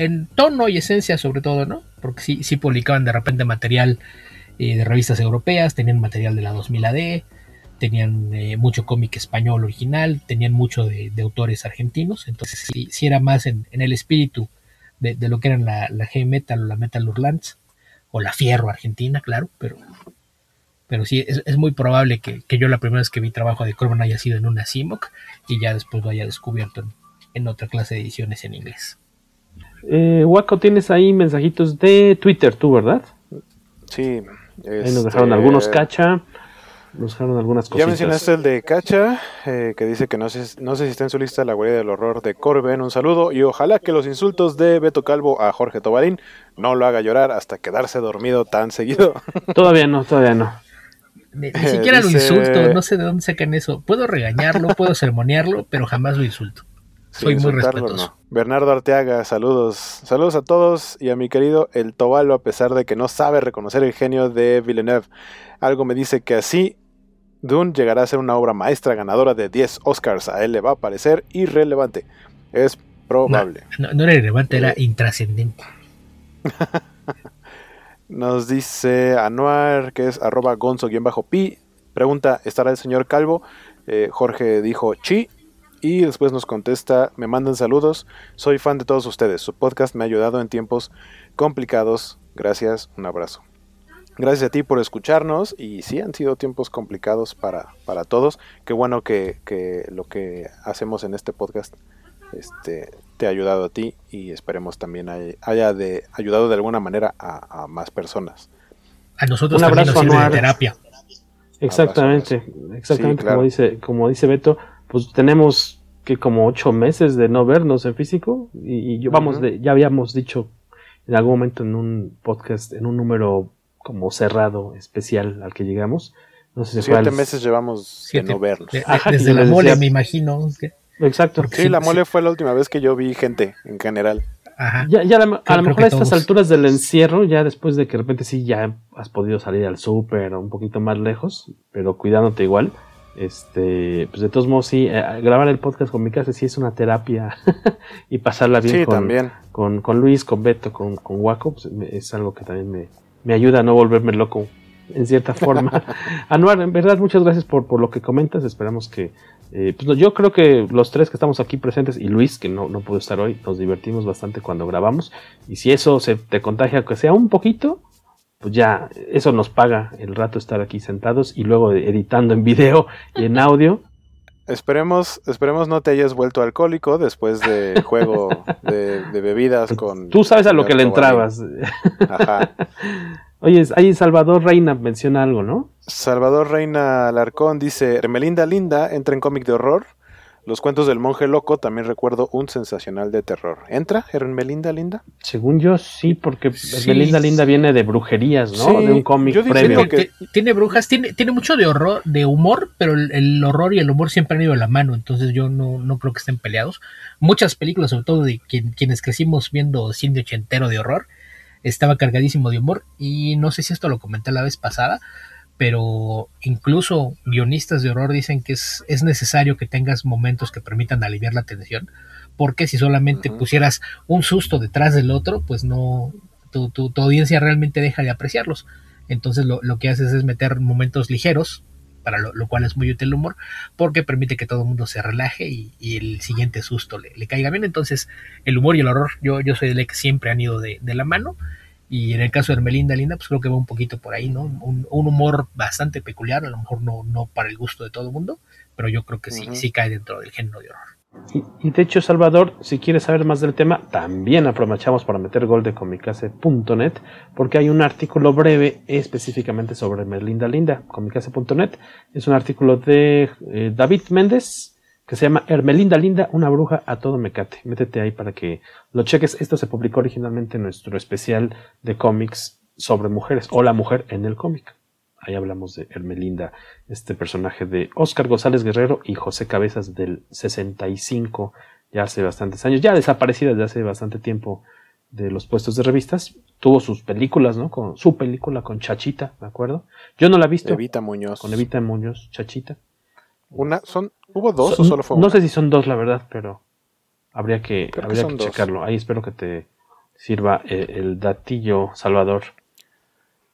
en tono y esencia sobre todo, ¿no? Porque sí, sí publicaban de repente material eh, de revistas europeas, tenían material de la 2000 AD, tenían eh, mucho cómic español original, tenían mucho de, autores argentinos, entonces sí, era más en, el espíritu de, lo que eran la, la heavy metal o la metal urlants, o la fierro argentina, claro, pero, pero sí, es, muy probable que, yo la primera vez que vi trabajo de Corbin haya sido en una CIMOC y ya después lo haya descubierto en otra clase de ediciones en inglés. Eh, Waco, tienes ahí mensajitos de Twitter, tú, ¿verdad? Sí. Ahí nos dejaron algunos este, cacha. Nos dejaron algunas cosas. Ya mencionaste el de Cacha, eh, que dice que no sé, no sé si está en su lista la guardia del horror de Corben. Un saludo y ojalá que los insultos de Beto Calvo a Jorge Tobarín no lo haga llorar hasta quedarse dormido tan seguido. Todavía no, todavía no. Ni, siquiera lo insulto, no sé de dónde sacan eso. Puedo regañarlo, puedo sermonearlo, pero jamás lo insulto. Soy muy respetuoso. Bernardo Arteaga, saludos. Saludos a todos y a mi querido El Tobalo, a pesar de que no sabe reconocer el genio de Villeneuve. Algo me dice que así Dune llegará a ser una obra maestra ganadora de 10 Oscars. A él le va a parecer irrelevante. Es probable. No, era irrelevante, era intrascendente. Nos dice Anuar, que es arroba gonzo-pi. Pregunta, ¿estará el señor Calvo? Eh, Jorge dijo, chi, y después nos contesta, me mandan saludos, soy fan de todos ustedes, su podcast me ha ayudado en tiempos complicados, gracias, un abrazo. Gracias a ti por escucharnos y sí han sido tiempos complicados para, para todos. Qué bueno que, lo que hacemos en este podcast este, te ha ayudado a ti y esperemos también haya, de, ayudado de alguna manera a, más personas. A nosotros también nos sirve de terapia. Exactamente, exactamente como dice como dice Beto, pues tenemos que como ocho meses de no vernos en físico y, yo vamos de, ya habíamos dicho en algún momento en un podcast en un número como cerrado especial al que llegamos no sé si siete meses llevamos de no vernos. Desde la mole me imagino exacto. sí la mole fue la última vez que yo vi gente en general. Ya, ya a, lo mejor a estas alturas del encierro, ya después de que de repente sí ya has podido salir al súper o un poquito más lejos, pero cuidándote igual, este, pues de todos modos sí, eh, grabar el podcast con mi casa sí es una terapia y pasarla bien con, Con, Luis, con Beto, con, con Waco, pues, es algo que también me, me ayuda a no volverme loco en cierta forma. Anuar, en verdad, muchas gracias por, por lo que comentas. Esperamos que. Eh, pues yo creo que los tres que estamos aquí presentes y Luis, que no, no pudo estar hoy, nos divertimos bastante cuando grabamos. Y si eso se te contagia, que sea un poquito, pues ya eso nos paga el rato estar aquí sentados y luego editando en video y en audio. Esperemos, esperemos no te hayas vuelto alcohólico después del juego de, bebidas con... Tú sabes a lo que le entrabas. Ajá. Oye, ahí Salvador Reina menciona algo, ¿no? Salvador Reina Alarcón dice, Hermelinda Linda entra en cómic de horror. Los cuentos del monje loco también recuerdo un sensacional de terror. ¿Entra Hermelinda Linda? Según yo sí, porque Hermelinda Linda viene de brujerías, ¿no? de un cómic previo. Que... Tiene brujas, tiene, tiene mucho de horror, de humor, pero el, horror y el humor siempre han ido de la mano, entonces yo no, no creo que estén peleados. Muchas películas, sobre todo de quienes crecimos viendo cine ochentero de horror, estaba cargadísimo de humor y no sé si esto lo comenté la vez pasada, pero incluso guionistas de horror dicen que es, es necesario que tengas momentos que permitan aliviar la tensión, porque si solamente pusieras un susto detrás del otro, pues no, tu, tu, audiencia realmente deja de apreciarlos. Entonces lo, lo, que haces es meter momentos ligeros, para lo, cual es muy útil el humor, porque permite que todo el mundo se relaje y, el siguiente susto le, caiga bien. Entonces, el humor y el horror, yo, yo soy de que siempre han ido de, la mano. Y en el caso de Hermelinda Linda, pues creo que va un poquito por ahí, ¿no? Un, humor bastante peculiar, a lo mejor no, no para el gusto de todo el mundo, pero yo creo que sí, sí cae dentro del género de horror. Y, de hecho, Salvador, si quieres saber más del tema, también aprovechamos para meter gol de comicase.net, porque hay un artículo breve específicamente sobre Merlinda Linda. Comicase.net es un artículo de eh, David Méndez que se llama Hermelinda Linda, una bruja a todo mecate. Métete ahí para que lo cheques. Esto se publicó originalmente en nuestro especial de cómics sobre mujeres o la mujer en el cómic. Ahí hablamos de Hermelinda, este personaje de Oscar González Guerrero y José Cabezas del 65, ya hace bastantes años, ya desaparecida desde hace bastante tiempo de los puestos de revistas. Tuvo sus películas, ¿no? Con su película con Chachita, ¿de acuerdo? Yo no la he visto. Evita Muñoz. Con Evita Muñoz, Chachita. Una, son, ¿Hubo dos o solo fue una? No sé si son dos, la verdad, pero habría que, habría que, checarlo. Ahí espero que te sirva el, eh, el datillo, Salvador.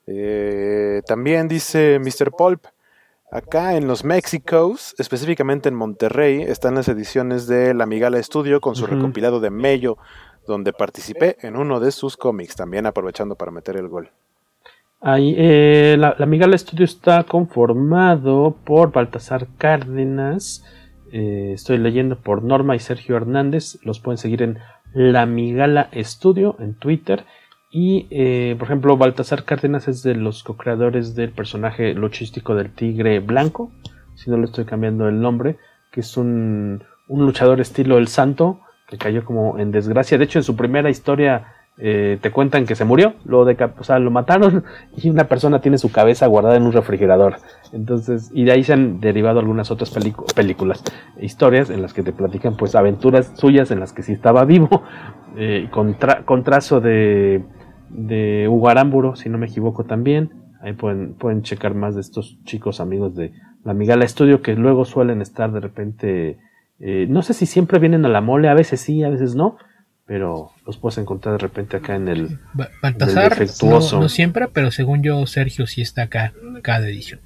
Eh, también dice Mr. Pulp, acá en los Mexicos, específicamente en Monterrey, están las ediciones de La Migala Studio con su recopilado de Mello, donde participé en uno de sus cómics, también aprovechando para meter el gol. Eh, la, la, Migala Studio está conformado por Baltasar Cárdenas, eh, estoy leyendo por Norma y Sergio Hernández, los pueden seguir en La Migala Studio en Twitter y, eh, por ejemplo, Baltasar Cárdenas es de los co-creadores del personaje luchístico del tigre blanco, si no le estoy cambiando el nombre, que es un, un luchador estilo El Santo, que cayó como en desgracia. De hecho, en su primera historia eh, te cuentan que se murió, lo, o sea, lo mataron y una persona tiene su cabeza guardada en un refrigerador. Entonces, y de ahí se han derivado algunas otras películas, historias en las que te platican pues aventuras suyas en las que sí estaba vivo, eh, con, con trazo de de Ugaramburo, si no me equivoco también. Ahí pueden, pueden checar más de estos chicos amigos de la Migala Estudio que luego suelen estar de repente, eh, no sé si siempre vienen a la mole, a veces sí, a veces no, pero los puedes encontrar de repente acá en el, Baltasar, no, no, siempre, pero según yo Sergio sí está acá cada edición.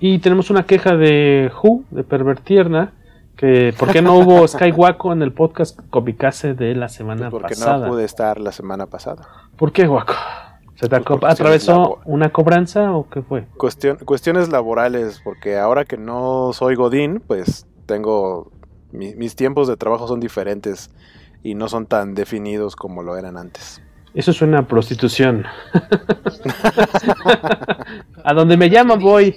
Y tenemos una queja de Who, de Pervertierna, que ¿Por qué no hubo Skywaco en el podcast Comicase de la semana pues pasada? Porque no pude estar la semana pasada. ¿Por qué, Waco? ¿Se te pues atravesó una cobranza o qué fue? Cuestión, cuestiones laborales, porque ahora que no soy Godín, pues tengo. Mis tiempos de trabajo son diferentes y no son tan definidos como lo eran antes. Eso es una prostitución. a donde me llaman voy.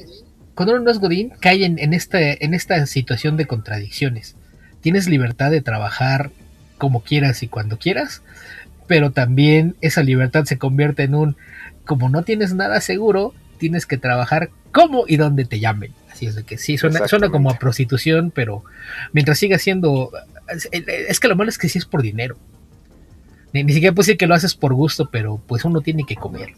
cuando uno no es Godín, cae en, en, este, en esta situación de contradicciones. Tienes libertad de trabajar como quieras y cuando quieras, pero también esa libertad se convierte en un, como no tienes nada seguro, tienes que trabajar como y donde te llamen. Así es de que sí, suena, suena como a prostitución, pero mientras siga siendo... Es, que lo malo es que sí es por dinero. Ni, ni siquiera puedo decir que lo haces por gusto, pero pues uno tiene que comer.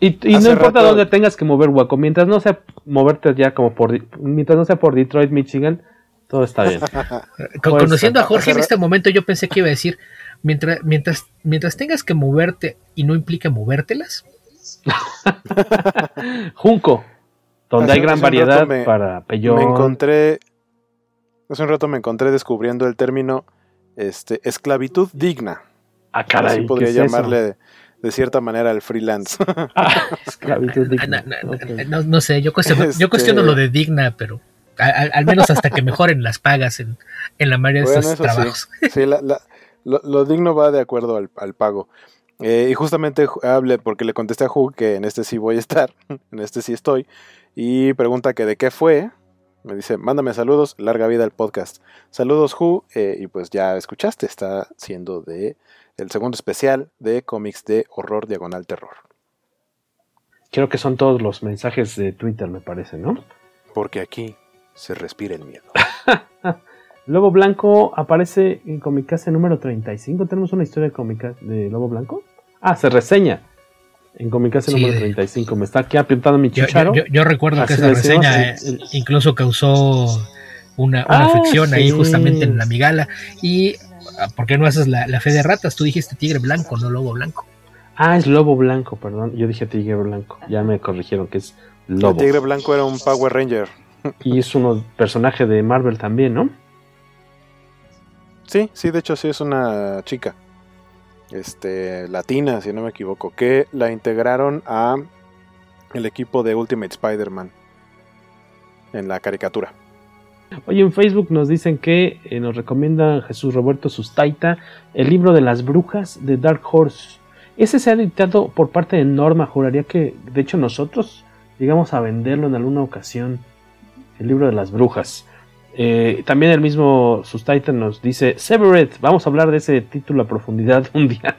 Y, y no importa rato... dónde tengas que mover, Waco, mientras no sea moverte ya como por... Mientras no sea por Detroit, Michigan, todo está bien. Con, Conociendo a Jorge en este momento yo pensé que iba a decir, mientras, mientras, mientras tengas que moverte y no implica movértelas. Junco, donde hace, hay gran variedad me, para peyón. Me encontré, hace un rato me encontré descubriendo el término este, esclavitud digna. Ah, caray, Así podría llamarle eso? de cierta manera el freelance. Ah, esclavitud digna. No, no, okay. no, no, sé, yo cuestiono, este... yo cuestiono lo de digna, pero al, al, menos hasta que mejoren las pagas en, en la mayoría de bueno, estos trabajos. Sí, sí la, la, lo, lo, digno va de acuerdo al, al pago. Eh, y justamente hable porque le contesté a Hugh que en este sí voy a estar, en este sí estoy, y pregunta que de qué fue. Me dice, mándame saludos, larga vida al podcast. Saludos, Who, eh, y pues ya escuchaste, está siendo de el segundo especial de cómics de horror diagonal terror. Creo que son todos los mensajes de Twitter, me parece, ¿no? Porque aquí se respira el miedo. Lobo Blanco aparece en Comicase número 35. ¿Tenemos una historia de Comicase de Lobo Blanco? Ah, se reseña en Comicase sí, número 35. Me está aquí apuntando mi chicharo. Yo, yo, yo recuerdo Así que esa reseña el, el, incluso causó una, una ah, fricción sí. ahí justamente en la migala. Y ¿por qué no haces la, la, fe de ratas? Tú dijiste tigre blanco, no lobo blanco. Ah, es lobo blanco, perdón. Yo dije tigre blanco. Ya me corrigieron que es lobo. El tigre blanco era un Power Ranger. Y es un personaje de Marvel también, ¿no? Sí, sí, de hecho sí es una chica. Este, latina, si no me equivoco, que la integraron a el equipo de Ultimate Spider-Man en la caricatura. Oye, en Facebook nos dicen que eh, nos recomienda Jesús Roberto Sustaita el libro de las brujas de Dark Horse. Ese se ha editado por parte de Norma. Juraría que, de hecho, nosotros llegamos a venderlo en alguna ocasión. El libro de las brujas. Eh, también el mismo Sustaiten nos dice Severed, vamos a hablar de ese título a profundidad un día.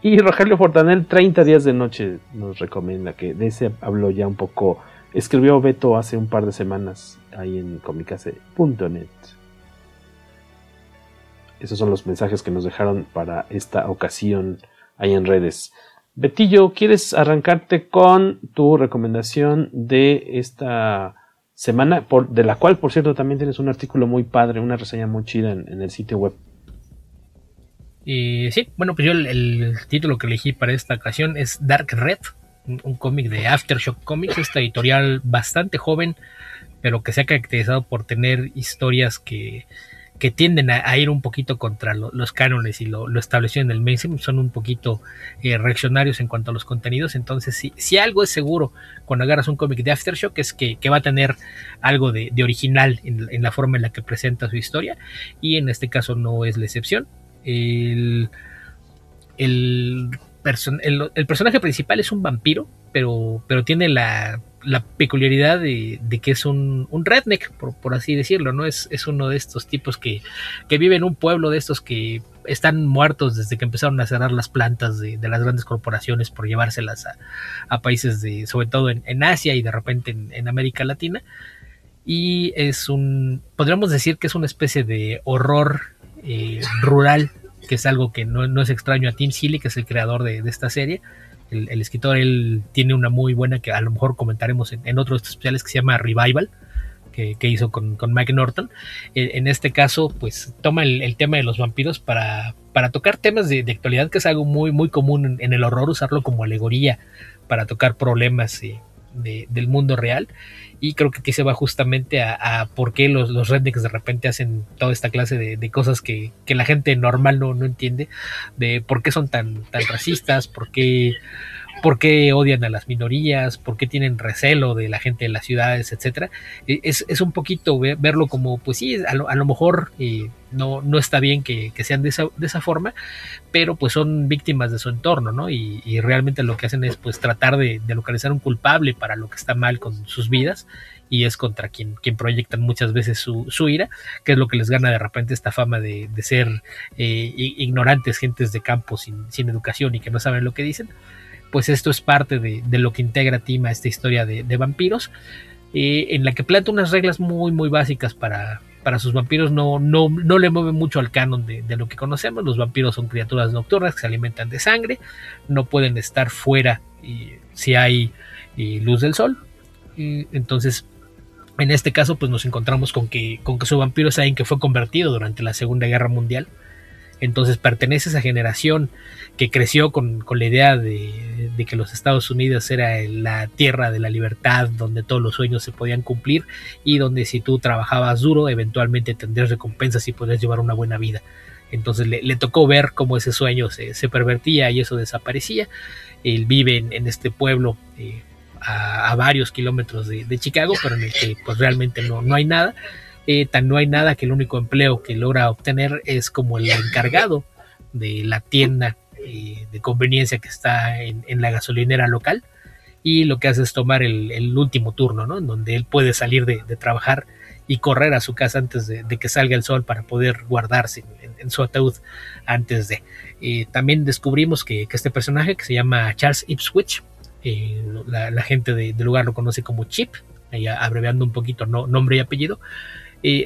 y Rogelio Fortanel, 30 días de noche, nos recomienda que de ese habló ya un poco. Escribió Beto hace un par de semanas ahí en comicase.net. Esos son los mensajes que nos dejaron para esta ocasión ahí en redes. Betillo, ¿quieres arrancarte con tu recomendación de esta semana, por, de la cual, por cierto, también tienes un artículo muy padre, una reseña muy chida en, el sitio web. Y sí, bueno, pues yo el, el, título que elegí para esta ocasión es Dark Red, un, un cómic de Aftershock Comics, esta editorial bastante joven, pero que se ha caracterizado por tener historias que, que tienden a, ir un poquito contra lo, los cánones y lo, lo, establecido en el mainstream, son un poquito eh, reaccionarios en cuanto a los contenidos. Entonces, si, si algo es seguro cuando agarras un cómic de Aftershock, es que, que, va a tener algo de, de original en, en, la forma en la que presenta su historia, y en este caso no es la excepción. El, el, person el, el personaje principal es un vampiro, pero, pero tiene la la peculiaridad de, que es un, redneck, por, así decirlo, ¿no? Es, es uno de estos tipos que, que, vive en un pueblo de estos que están muertos desde que empezaron a cerrar las plantas de, las grandes corporaciones por llevárselas a, a países de, sobre todo en, Asia y de repente en, América Latina. Y es un, podríamos decir que es una especie de horror eh, rural, que es algo que no, no, es extraño a Tim Seeley, que es el creador de esta serie el, escritor, él tiene una muy buena que a lo mejor comentaremos en, en otro de estos especiales que se llama Revival, que, que hizo con, con, Mike Norton. En, en, este caso, pues toma el, tema de los vampiros para, para tocar temas de, actualidad, que es algo muy, muy común en, en, el horror, usarlo como alegoría para tocar problemas eh, de, del mundo real. Y creo que aquí se va justamente a, a por qué los, los, rednecks de repente hacen toda esta clase de, de cosas que, que, la gente normal no, no, entiende, de por qué son tan, tan racistas, por qué, por qué odian a las minorías, por qué tienen recelo de la gente de las ciudades, etcétera. Es, es un poquito ver, verlo como, pues sí, a lo, mejor eh, no, no está bien que, que sean de esa, de esa, forma, pero pues son víctimas de su entorno, ¿no? Y, realmente lo que hacen es pues tratar de, de, localizar un culpable para lo que está mal con sus vidas y es contra quien, quien proyectan muchas veces su, ira, que es lo que les gana de repente esta fama de, ser eh, ignorantes, gentes de campo sin, educación y que no saben lo que dicen. Pues esto es parte de, lo que integra Tima esta historia de, vampiros, eh, en la que planta unas reglas muy, muy básicas para, sus vampiros no, no, no le mueve mucho al canon de, lo que conocemos. Los vampiros son criaturas nocturnas que se alimentan de sangre, no pueden estar fuera si hay luz del sol. entonces, en este caso, pues nos encontramos con que, con que su vampiro es alguien que fue convertido durante la Segunda Guerra Mundial entonces pertenece a esa generación que creció con, la idea de, que los Estados Unidos era la tierra de la libertad, donde todos los sueños se podían cumplir y donde si tú trabajabas duro, eventualmente tendrías recompensas y podrías llevar una buena vida. Entonces le, tocó ver cómo ese sueño se, pervertía y eso desaparecía. Él vive en, este pueblo eh, a, varios kilómetros de, Chicago, pero en el que pues realmente no, no hay nada eh, no hay nada que el único empleo que logra obtener es como el encargado de la tienda eh, de conveniencia que está en, la gasolinera local y lo que hace es tomar el, último turno, ¿no? En donde él puede salir de, trabajar y correr a su casa antes de, que salga el sol para poder guardarse en, su ataúd antes de. Eh, también descubrimos que, este personaje que se llama Charles Ipswich, la, gente del lugar lo conoce como Chip, abreviando un poquito nombre y apellido,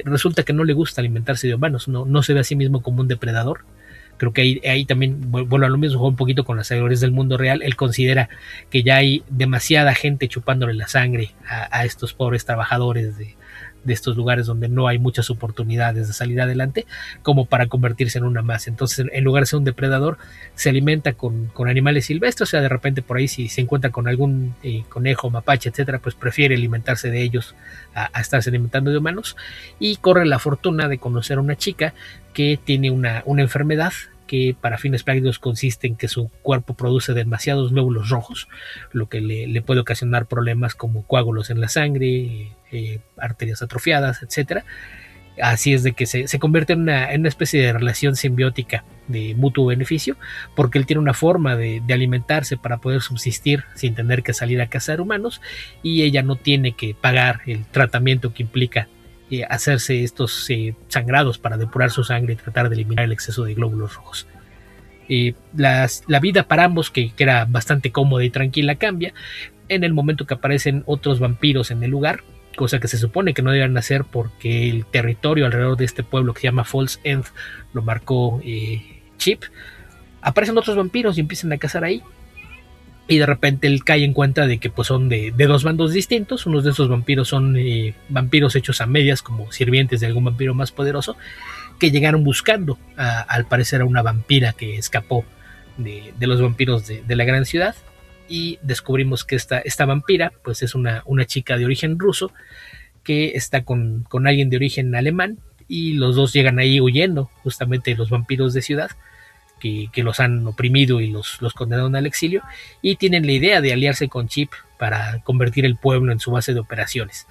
resulta que no le gusta alimentarse de humanos, no, no se ve a sí mismo como un depredador. Creo que ahí, ahí también, bueno, a lo mismo un poquito con las alegrías del mundo real. Él considera que ya hay demasiada gente chupándole la sangre a estos pobres trabajadores de, de estos lugares donde no hay muchas oportunidades de salir adelante, como para convertirse en una más. Entonces, en lugar de ser un depredador, se alimenta con, animales silvestres, o sea, de repente por ahí si se encuentra con algún eh, conejo, mapache, etcétera, pues prefiere alimentarse de ellos a, estarse alimentando de humanos y corre la fortuna de conocer a una chica que tiene una, una enfermedad que para fines prácticos consiste en que su cuerpo produce demasiados glóbulos rojos, lo que le, puede ocasionar problemas como coágulos en la sangre, eh, arterias atrofiadas, etc. Así es de que se, convierte en una, especie de relación simbiótica de mutuo beneficio, porque él tiene una forma de, alimentarse para poder subsistir sin tener que salir a cazar humanos, y ella no tiene que pagar el tratamiento que implica eh, hacerse estos eh, sangrados para depurar su sangre y tratar de eliminar el exceso de glóbulos rojos. Eh, la vida para ambos, que, era bastante cómoda y tranquila, cambia en el momento que aparecen otros vampiros en el lugar, cosa que se supone que no deben hacer porque el territorio alrededor de este pueblo que se llama Falls End lo marcó Chip. Aparecen otros vampiros y empiezan a cazar ahí y de repente él cae en cuenta de que pues son de, dos bandos distintos. Unos de esos vampiros son eh, vampiros hechos a medias como sirvientes de algún vampiro más poderoso que llegaron buscando al parecer a una vampira que escapó de, los vampiros de, la gran ciudad y descubrimos que esta, esta vampira pues es una, una chica de origen ruso que está con, con alguien de origen alemán y los dos llegan ahí huyendo justamente de los vampiros de ciudad que, los han oprimido y los, los condenaron al exilio, y tienen la idea de aliarse con Chip para convertir el pueblo en su base de operaciones.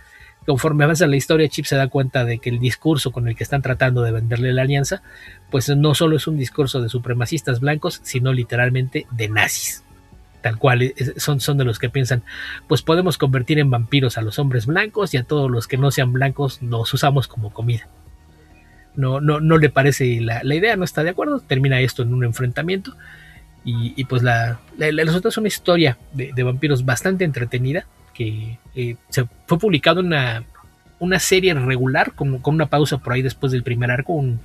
Conforme avanza la historia, Chip se da cuenta de que el discurso con el que están tratando de venderle la alianza, pues no solo es un discurso de supremacistas blancos, sino literalmente de nazis. Tal cual, son, son de los que piensan, pues podemos convertir en vampiros a los hombres blancos y a todos los que no sean blancos los usamos como comida no, no, no le parece la, idea, no está de acuerdo, termina esto en un enfrentamiento. Y, pues la, la, resulta es una historia de, vampiros bastante entretenida, que eh, se fue publicado una, una serie regular, con, una pausa por ahí después del primer arco, un,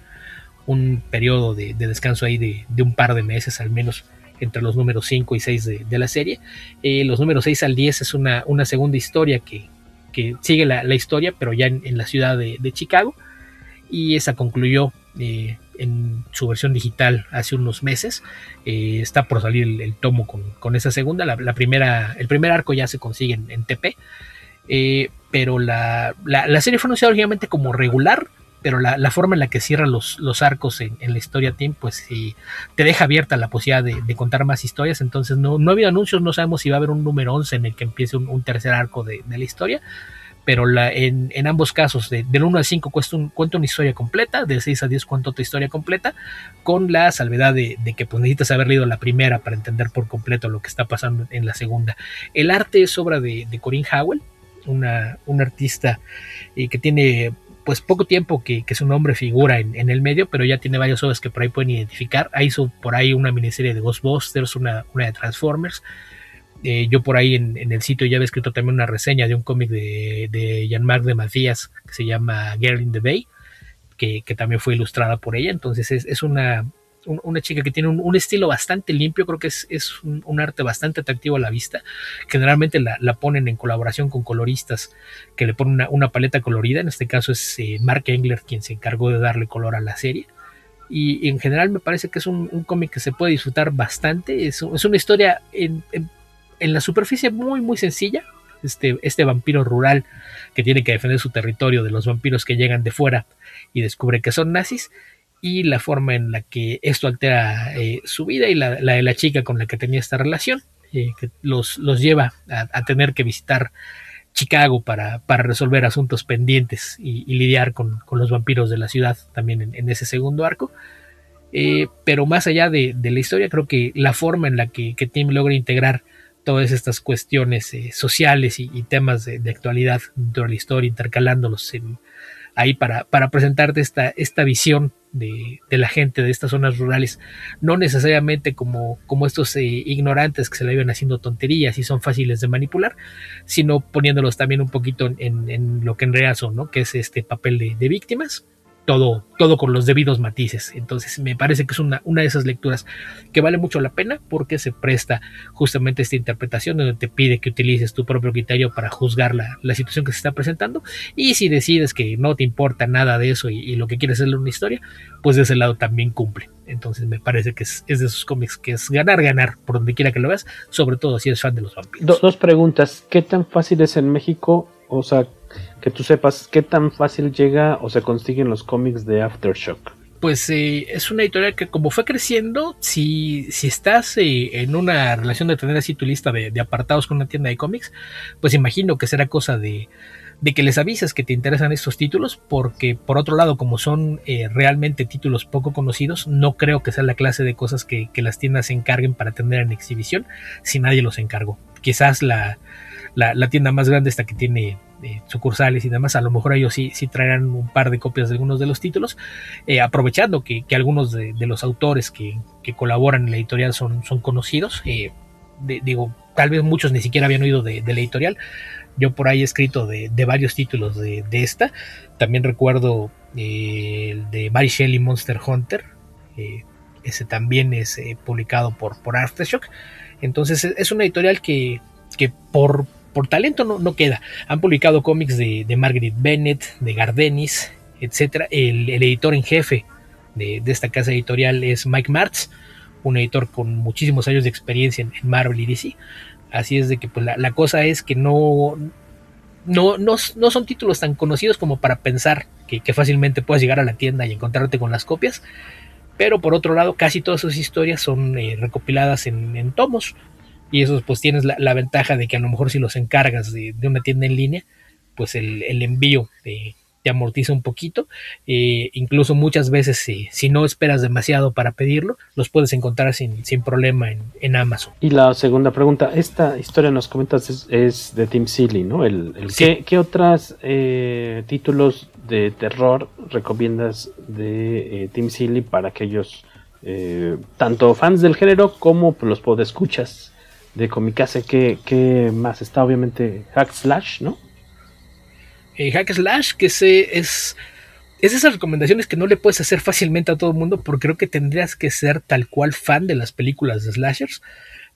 un periodo de, descanso ahí de, un par de meses al menos entre los números 5 y 6 de, la serie. Eh, los números 6 al 10 es una, una segunda historia que, que sigue la, historia, pero ya en la ciudad de, Chicago y esa concluyó eh, en su versión digital hace unos meses. Eh, está por salir el, tomo con, esa segunda. La, primera, el primer arco ya se consigue en, TP. Eh, pero la, serie fue anunciada originalmente como regular. Pero la, forma en la que cierra los, arcos en, la historia Team, pues te deja abierta la posibilidad de, contar más historias. Entonces no, ha habido anuncios, no sabemos si va a haber un número 11 en el que empiece un, tercer arco de la historia pero la, en, ambos casos, de, del 1 al 5 cuesta un, cuenta una historia completa, del 6 al 10 cuenta otra historia completa, con la salvedad de, que pues, necesitas haber leído la primera para entender por completo lo que está pasando en la segunda. El arte es obra de, Corinne Howell, una, artista y que tiene pues poco tiempo que, su nombre figura en, el medio, pero ya tiene varias obras que por ahí pueden identificar. Ahí hizo por ahí una miniserie de Ghostbusters, una, una de Transformers. Eh, yo por ahí en, el sitio ya había escrito también una reseña de un cómic de, de Jean-Marc de Matías que se llama Girl in the Bay, que, también fue ilustrada por ella. Entonces es, una, una chica que tiene un, estilo bastante limpio, creo que es, un, arte bastante atractivo a la vista. Generalmente la, ponen en colaboración con coloristas que le ponen una, paleta colorida, en este caso es eh, Mark Engler quien se encargó de darle color a la serie. Y, en general me parece que es un, cómic que se puede disfrutar bastante, es, una historia en, la superficie muy muy sencilla, este, este vampiro rural que tiene que defender su territorio de los vampiros que llegan de fuera y descubre que son nazis y la forma en la que esto altera eh, su vida y la, de la chica con la que tenía esta relación, eh, que los, los lleva a, tener que visitar Chicago para, para resolver asuntos pendientes y, lidiar con, los vampiros de la ciudad también en, ese segundo arco. Eh, pero más allá de, la historia, creo que la forma en la que, Tim logra integrar todas estas cuestiones sociales y, temas de, actualidad dentro de la historia, intercalándolos ahí para, para presentarte esta, esta visión de, la gente de estas zonas rurales, no necesariamente como, como estos eh, ignorantes que se le iban haciendo tonterías y son fáciles de manipular, sino poniéndolos también un poquito en, lo que en realidad son, ¿no? que es este papel de víctimas todo, todo con los debidos matices. Entonces me parece que es una, una de esas lecturas que vale mucho la pena porque se presta justamente esta interpretación donde te pide que utilices tu propio criterio para juzgar la, situación que se está presentando. Y si decides que no te importa nada de eso y, lo que quieres hacerle una historia, pues de ese lado también cumple. Entonces me parece que es, de esos cómics que es ganar, ganar, por donde quiera que lo veas, sobre todo si eres fan de los vampiros. dos preguntas. ¿Qué tan fácil es en México? O sea, que tú sepas qué tan fácil llega o se consiguen los cómics de Aftershock. Pues eh, es una editorial que como fue creciendo, si, si estás eh, en una relación de tener así tu lista de, apartados con una tienda de cómics, pues imagino que será cosa de, que les avises que te interesan estos títulos, porque por otro lado, como son eh, realmente títulos poco conocidos, no creo que sea la clase de cosas que, que las tiendas se encarguen para tener en exhibición si nadie los encargó. Quizás la, la, tienda más grande, esta que tiene eh, sucursales y demás, a lo mejor ellos sí, sí traerán un par de copias de algunos de los títulos, eh, aprovechando que, algunos de, los autores que, colaboran en la editorial son, son conocidos. Eh, digo, tal vez muchos ni siquiera habían oído de, la editorial. Yo por ahí he escrito de, varios títulos de, esta. También recuerdo el de Mary Shelley Monster Hunter. ese también es publicado por, por Aftershock. Entonces es una editorial que, que por, por talento no, queda. Han publicado cómics de, Margaret Bennett, de Gardenis, etc. El, editor en jefe de, esta casa editorial es Mike Martz, un editor con muchísimos años de experiencia en, Marvel y DC. Así es de que pues, la, cosa es que no, no, no, son títulos tan conocidos como para pensar que, fácilmente puedas llegar a la tienda y encontrarte con las copias. Pero por otro lado, casi todas sus historias son eh, recopiladas en, tomos y eso pues tienes la, ventaja de que a lo mejor si los encargas de, una tienda en línea, pues el, envío te, amortiza un poquito. Eh, incluso muchas veces si, no esperas demasiado para pedirlo, los puedes encontrar sin, problema en, Amazon. Y la segunda pregunta, esta historia nos comentas es, de Tim Seeley, ¿no? El, ¿qué, ¿qué, otros eh, títulos de terror recomiendas de eh, Tim Seeley para aquellos... tanto fans del género como los podescuchas de Comicase, ¿qué, más está? Obviamente Hack Slash, ¿no? Eh, Hack Slash, que se, es, es esas recomendaciones que no le puedes hacer fácilmente a todo el mundo, porque creo que tendrías que ser tal cual fan de las películas de slashers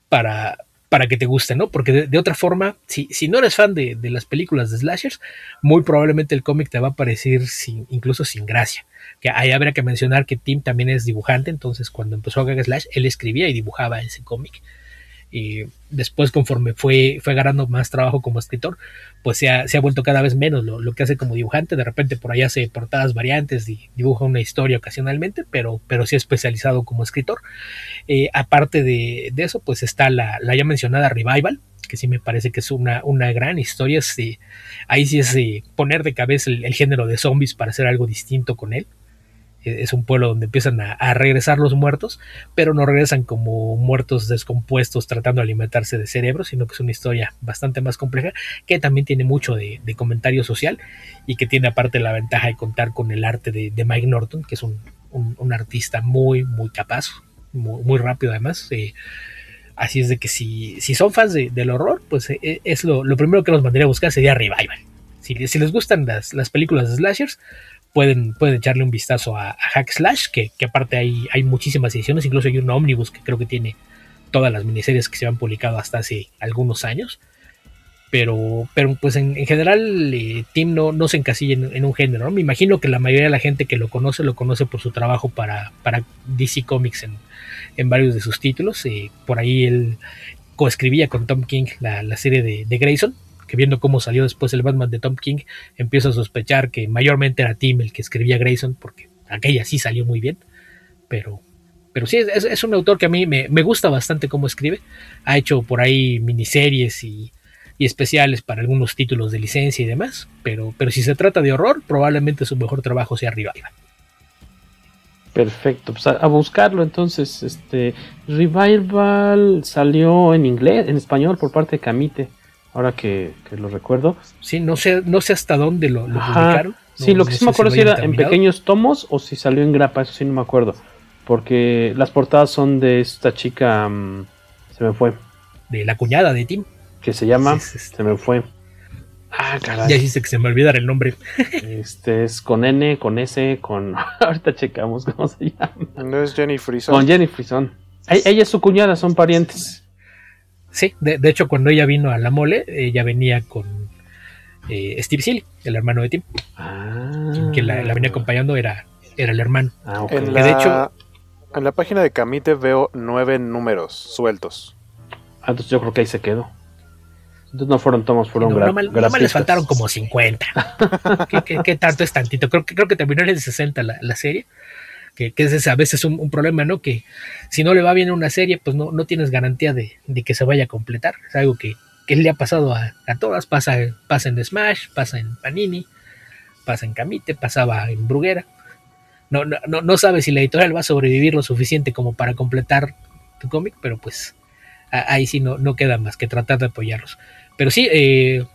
para, para que te guste, ¿no? Porque de, otra forma, si, si, no eres fan de, las películas de slashers, muy probablemente el cómic te va a parecer incluso sin gracia. Que ahí habría que mencionar que Tim también es dibujante, entonces cuando empezó a Hack Slash, él escribía y dibujaba ese cómic y después conforme fue, fue agarrando más trabajo como escritor, pues se ha, se ha vuelto cada vez menos lo, lo, que hace como dibujante, de repente por ahí hace portadas variantes y dibuja una historia ocasionalmente, pero, pero sí especializado como escritor. Eh, aparte de, de, eso, pues está la, la, ya mencionada Revival, que sí me parece que es una, una gran historia, ahí sí es poner de cabeza el, género de zombies para hacer algo distinto con él. E, es un pueblo donde empiezan a, regresar los muertos, pero no regresan como muertos descompuestos tratando de alimentarse de cerebro, sino que es una historia bastante más compleja, que también tiene mucho de, comentario social y que tiene aparte la ventaja de contar con el arte de, Mike Norton, que es un, artista muy, muy capaz, muy, rápido además. Eh, así es de que si, si son fans del horror, pues eh, es lo, primero que los mandaría a buscar sería Revival. Si, si les gustan las, las películas de slashers, pueden, pueden echarle un vistazo a, Hack Slash, que, aparte hay, hay muchísimas ediciones, incluso hay un ómnibus que creo que tiene todas las miniseries que se han publicado hasta hace algunos años. Pero, pero pues en, general eh, Tim no, no se encasilla en, un género. Me imagino que la mayoría de la gente que lo conoce lo conoce por su trabajo para, para DC Comics en, en varios de sus títulos. Eh, por ahí él coescribía con Tom King la, la serie de, de Grayson, que viendo cómo salió después el Batman de Tom King, empiezo a sospechar que mayormente era Tim el que escribía Grayson, porque aquella sí salió muy bien, pero, pero sí, es, un autor que a mí me, gusta bastante cómo escribe, ha hecho por ahí miniseries y, especiales para algunos títulos de licencia y demás, pero, pero si se trata de horror, probablemente su mejor trabajo sea Revival. Perfecto, pues a, buscarlo entonces. Este Revival salió en inglés, en español por parte de Camite ahora que, lo recuerdo. Sí, no sé, no sé hasta dónde lo, publicaron. sí, lo que sí me acuerdo si era en pequeños tomos o si salió en grapa, eso sí no me acuerdo. Porque las portadas son de esta chica, mm, se me fue. De la cuñada de Tim. Que se llama, se me fue. Ah, caray. Ya dice que se me olvidara el nombre. Este es con N, con S, con. Ahorita checamos cómo se llama. No es Jenny Frison. Con Jenny Frison. Ella es su cuñada, son parientes. Sí, de, hecho cuando ella vino a la mole, ella venía con eh, Steve Sealy, el hermano de Tim. Ah. Que la, venía acompañando era, era el hermano. Ah, en, la, de hecho, en la página de Camite veo nueve números sueltos. Ah, entonces yo creo que ahí se quedó. Entonces no fueron tomos, fueron no, no, les faltaron como 50. ¿Qué, tanto es tantito? Creo que, creo que terminó en el 60 la, la serie que, es a veces un, problema, ¿no? Que si no le va bien a una serie, pues no, no tienes garantía de, que se vaya a completar. Es algo que, le ha pasado a, todas, pasa, pasa en Smash, pasa en Panini, pasa en Camite, pasaba en Bruguera. No, no, no, sabes si la editorial va a sobrevivir lo suficiente como para completar tu cómic, pero pues ahí sí no, no queda más que tratar de apoyarlos. Pero sí, eh,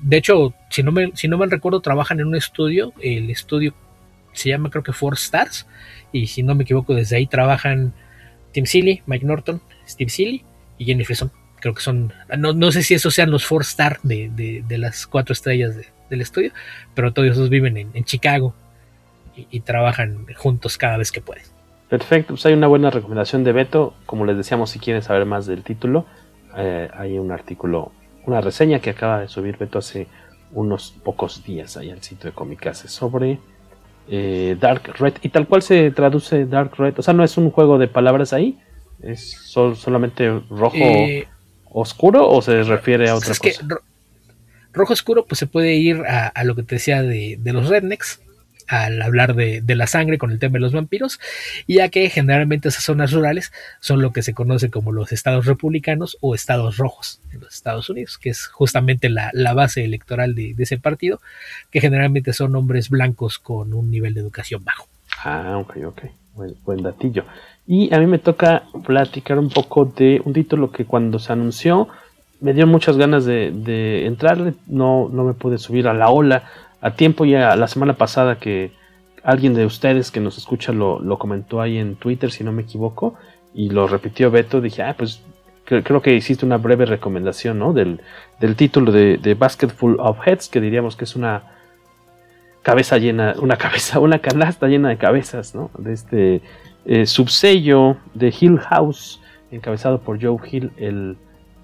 de hecho, si no, me, si no me recuerdo, trabajan en un estudio, el estudio se llama creo que Four Stars, y si no me equivoco, desde ahí trabajan Tim Seeley, Mike Norton, Steve Seeley y Jenny. Creo que son, no, sé si esos sean los four star de, las cuatro estrellas del estudio, pero todos esos viven en, Chicago y, trabajan juntos cada vez que pueden. Perfecto, pues hay una buena recomendación de Beto. Como les decíamos, si quieren saber más del título, eh, hay un artículo, una reseña que acaba de subir Beto hace unos pocos días ahí al sitio de Comicase sobre eh, Dark Red. Y tal cual se traduce Dark Red. O sea, no es un juego de palabras ahí. Es solamente rojo eh, oscuro o se refiere a otra cosa. rojo oscuro, pues se puede ir a, lo que te decía de, de los rednecks al hablar de, la sangre con el tema de los vampiros, ya que generalmente esas zonas rurales son lo que se conoce como los estados republicanos o estados rojos en los Estados Unidos, que es justamente la, base electoral de, ese partido, que generalmente son hombres blancos con un nivel de educación bajo. Ah, ok, ok, buen, datillo. Y a mí me toca platicar un poco de un título que cuando se anunció me dio muchas ganas de, de entrar, no, no me pude subir a la ola a tiempo ya la semana pasada que alguien de ustedes que nos escucha lo, comentó ahí en Twitter, si no me equivoco, y lo repitió Beto, dije, ah, pues creo que hiciste una breve recomendación, ¿no? Del, título de, de Basket Full of Heads, que diríamos que es una cabeza llena, una cabeza, una canasta llena de cabezas, ¿no? De este eh, subsello de Hill House, encabezado por Joe Hill, el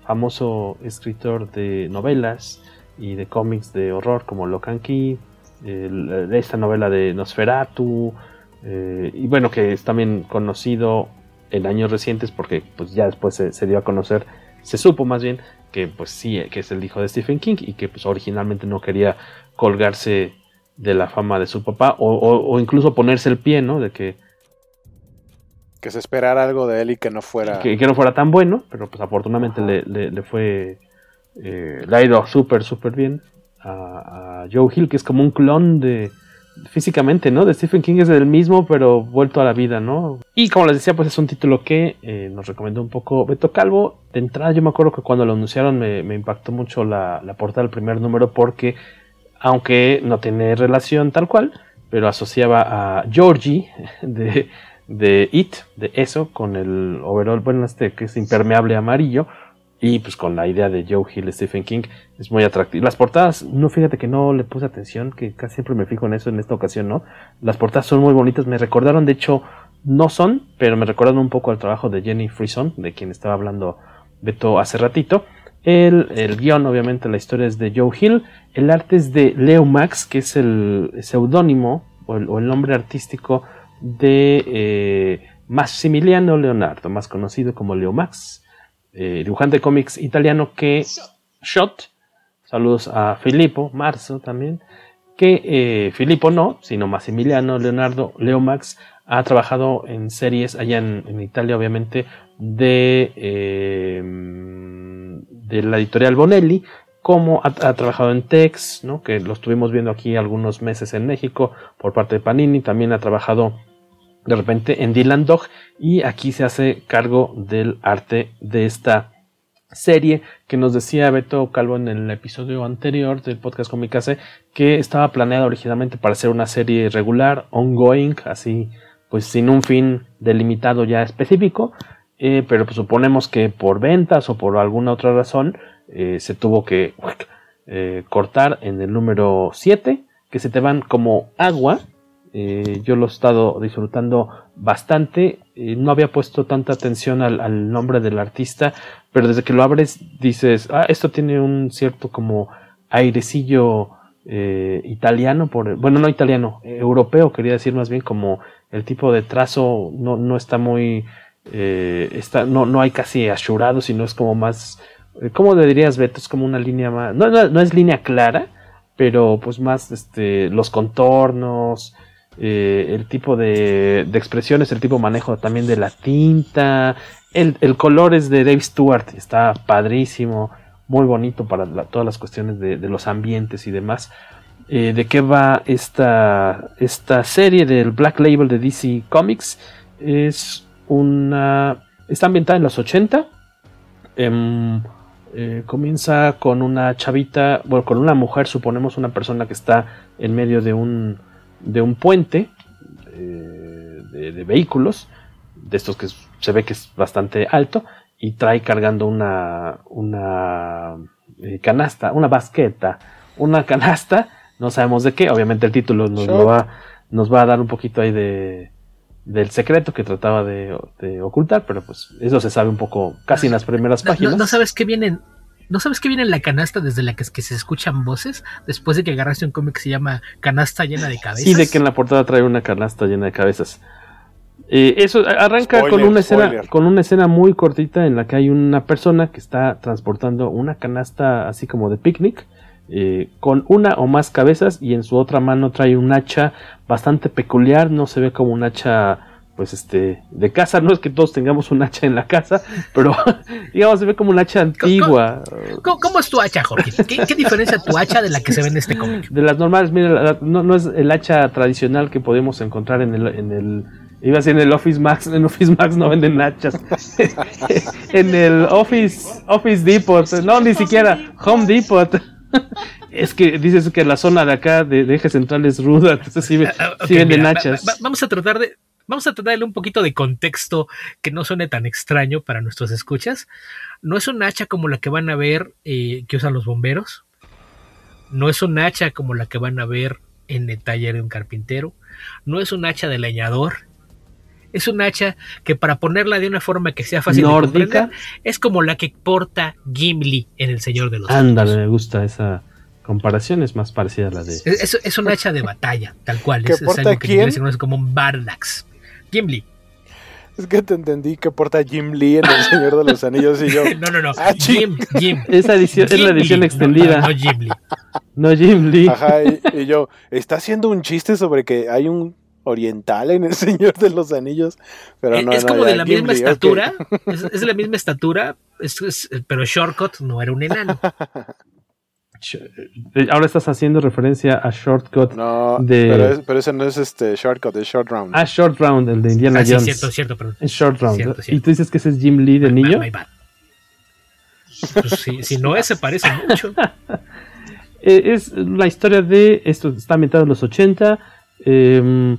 famoso escritor de novelas, y de cómics de horror como Locan Key, esta novela de Nosferatu, eh, y bueno, que es también conocido en años recientes porque pues ya después se, dio a conocer, se supo más bien que pues sí, que es el hijo de Stephen King y que pues originalmente no quería colgarse de la fama de su papá o, incluso ponerse el pie, ¿no? De que que se esperara algo de él y que no fuera que, no fuera tan bueno, pero pues afortunadamente le, le, fue eh, le ha ido súper, súper bien a, Joe Hill, que es como un clon de, físicamente, ¿no? De Stephen King es el mismo, pero vuelto a la vida, ¿no? Y como les decía, pues es un título que eh, nos recomendó un poco Beto Calvo. De entrada, yo me acuerdo que cuando lo anunciaron me, impactó mucho la, la, portada del primer número porque, aunque no tiene relación tal cual, pero asociaba a Georgie de, de It, de eso, con el overall, bueno, este que es impermeable amarillo y pues con la idea de Joe Hill, Stephen King, es muy atractivo. Las portadas, no fíjate que no le puse atención, que casi siempre me fijo en eso en esta ocasión, ¿no? Las portadas son muy bonitas, me recordaron, de hecho, no son, pero me recordaron un poco al trabajo de Jenny Frison, de quien estaba hablando Beto hace ratito. El, el guion, obviamente, la historia es de Joe Hill. El arte es de Leo Max, que es el seudónimo o, el, nombre artístico de eh, Massimiliano Leonardo, más conocido como Leo Max eh, dibujante de cómics italiano que Shot, saludos a Filippo Marzo también, que eh, Filippo no, sino Massimiliano Leonardo Leo Max ha trabajado en series allá en, Italia, obviamente, de, eh, de la editorial Bonelli, como ha, trabajado en Tex, ¿no? que lo estuvimos viendo aquí algunos meses en México por parte de Panini, también ha trabajado de repente en Dylan Dog y aquí se hace cargo del arte de esta serie que nos decía Beto Calvo en el episodio anterior del podcast Comicase que estaba planeada originalmente para ser una serie regular, ongoing, así pues sin un fin delimitado ya específico, eh, pero pues suponemos que por ventas o por alguna otra razón eh, se tuvo que eh, cortar en el número 7, que se te van como agua eh, yo lo he estado disfrutando bastante. Eh, no había puesto tanta atención al, nombre del artista, pero desde que lo abres dices, ah, esto tiene un cierto como airecillo eh, italiano, por, bueno, no italiano, europeo, quería decir más bien como el tipo de trazo no, no está muy, está, no, no hay casi ashurado, sino es como más, ¿cómo le dirías, Beto? Es como una línea más, no, no, no es línea clara, pero pues más este, los contornos, eh, el tipo de, expresiones, el tipo de manejo también de la tinta, el, color es de Dave Stewart, está padrísimo, muy bonito para todas las cuestiones de, los ambientes y demás. Eh, ¿De qué va esta, esta serie del Black Label de DC Comics? Es una... Está ambientada en los 80. Em, eh, comienza con una chavita, bueno, con una mujer, suponemos una persona que está en medio de un de un puente eh, de, vehículos, de estos que se ve que es bastante alto, y trae cargando una, una eh, canasta, una basqueta, una canasta, no sabemos de qué, obviamente el título nos, va, nos va a dar un poquito ahí de, del secreto que trataba de, ocultar, pero pues eso se sabe un poco casi en las primeras páginas. no sabes qué vienen ¿No sabes que viene en la canasta desde la que, que se escuchan voces? Después de que agarraste un cómic que se llama Canasta llena de cabezas. Y de que en la portada trae una canasta llena de cabezas. Eh, eso arranca con una escena con una escena muy cortita en la que hay una persona que está transportando una canasta así como de picnic eh, con una o más cabezas y en su otra mano trae un hacha bastante peculiar no se ve como un hacha pues este, de casa, no es que todos tengamos un hacha en la casa, pero digamos, se ve como un hacha antigua. ¿Cómo, es tu hacha, Jorge? ¿Qué, diferencia tu hacha de la que se ve en este cómic? De las normales, mira, no, no, es el hacha tradicional que podemos encontrar en el, en el iba a decir en el Office Max, en Office Max no venden hachas. en el Office, Office Depot, no, ni siquiera, Home Depot. Es que dices que la zona de acá de, eje central es ruda, entonces sí, ah, ah, venden hachas. vamos a tratar de, Vamos a darle un poquito de contexto que no suene tan extraño para nuestros escuchas. No es un hacha como la que van a ver eh, que usan los bomberos. No es un hacha como la que van a ver en el taller de un carpintero. No es un hacha de leñador. Es un hacha que para ponerla de una forma que sea fácil de comprender, es como la que porta Gimli en El Señor de los Ándale, me gusta esa comparación, es más parecida a la de... Es, es un hacha de batalla, tal cual. es, algo que en inglés se conoce como un bardax. Gimli. Es que te entendí que porta Jim Lee en El Señor de los Anillos y yo. no, no, no. Ah, Jim, Jim. Esa edición es la edición extendida. No, Jim Lee. No Jim Lee. Ajá, y, yo, está haciendo un chiste sobre que hay un oriental en El Señor de los Anillos, pero no. Es como de la misma estatura, es, de la misma estatura, pero Shortcut no era un enano. Eh, ahora estás haciendo referencia a Shortcut no, de. Pero, ese no es este Shortcut, es Short Round. Ah, Short Round, el de Indiana ah, sí, Jones. cierto, cierto, perdón. Es Short Round. ¿Y tú dices que ese es Jim Lee de my, niño? My, my pues si, si, no es, se parece mucho. Eh, es la historia de. Esto está ambientado en los 80. Eh,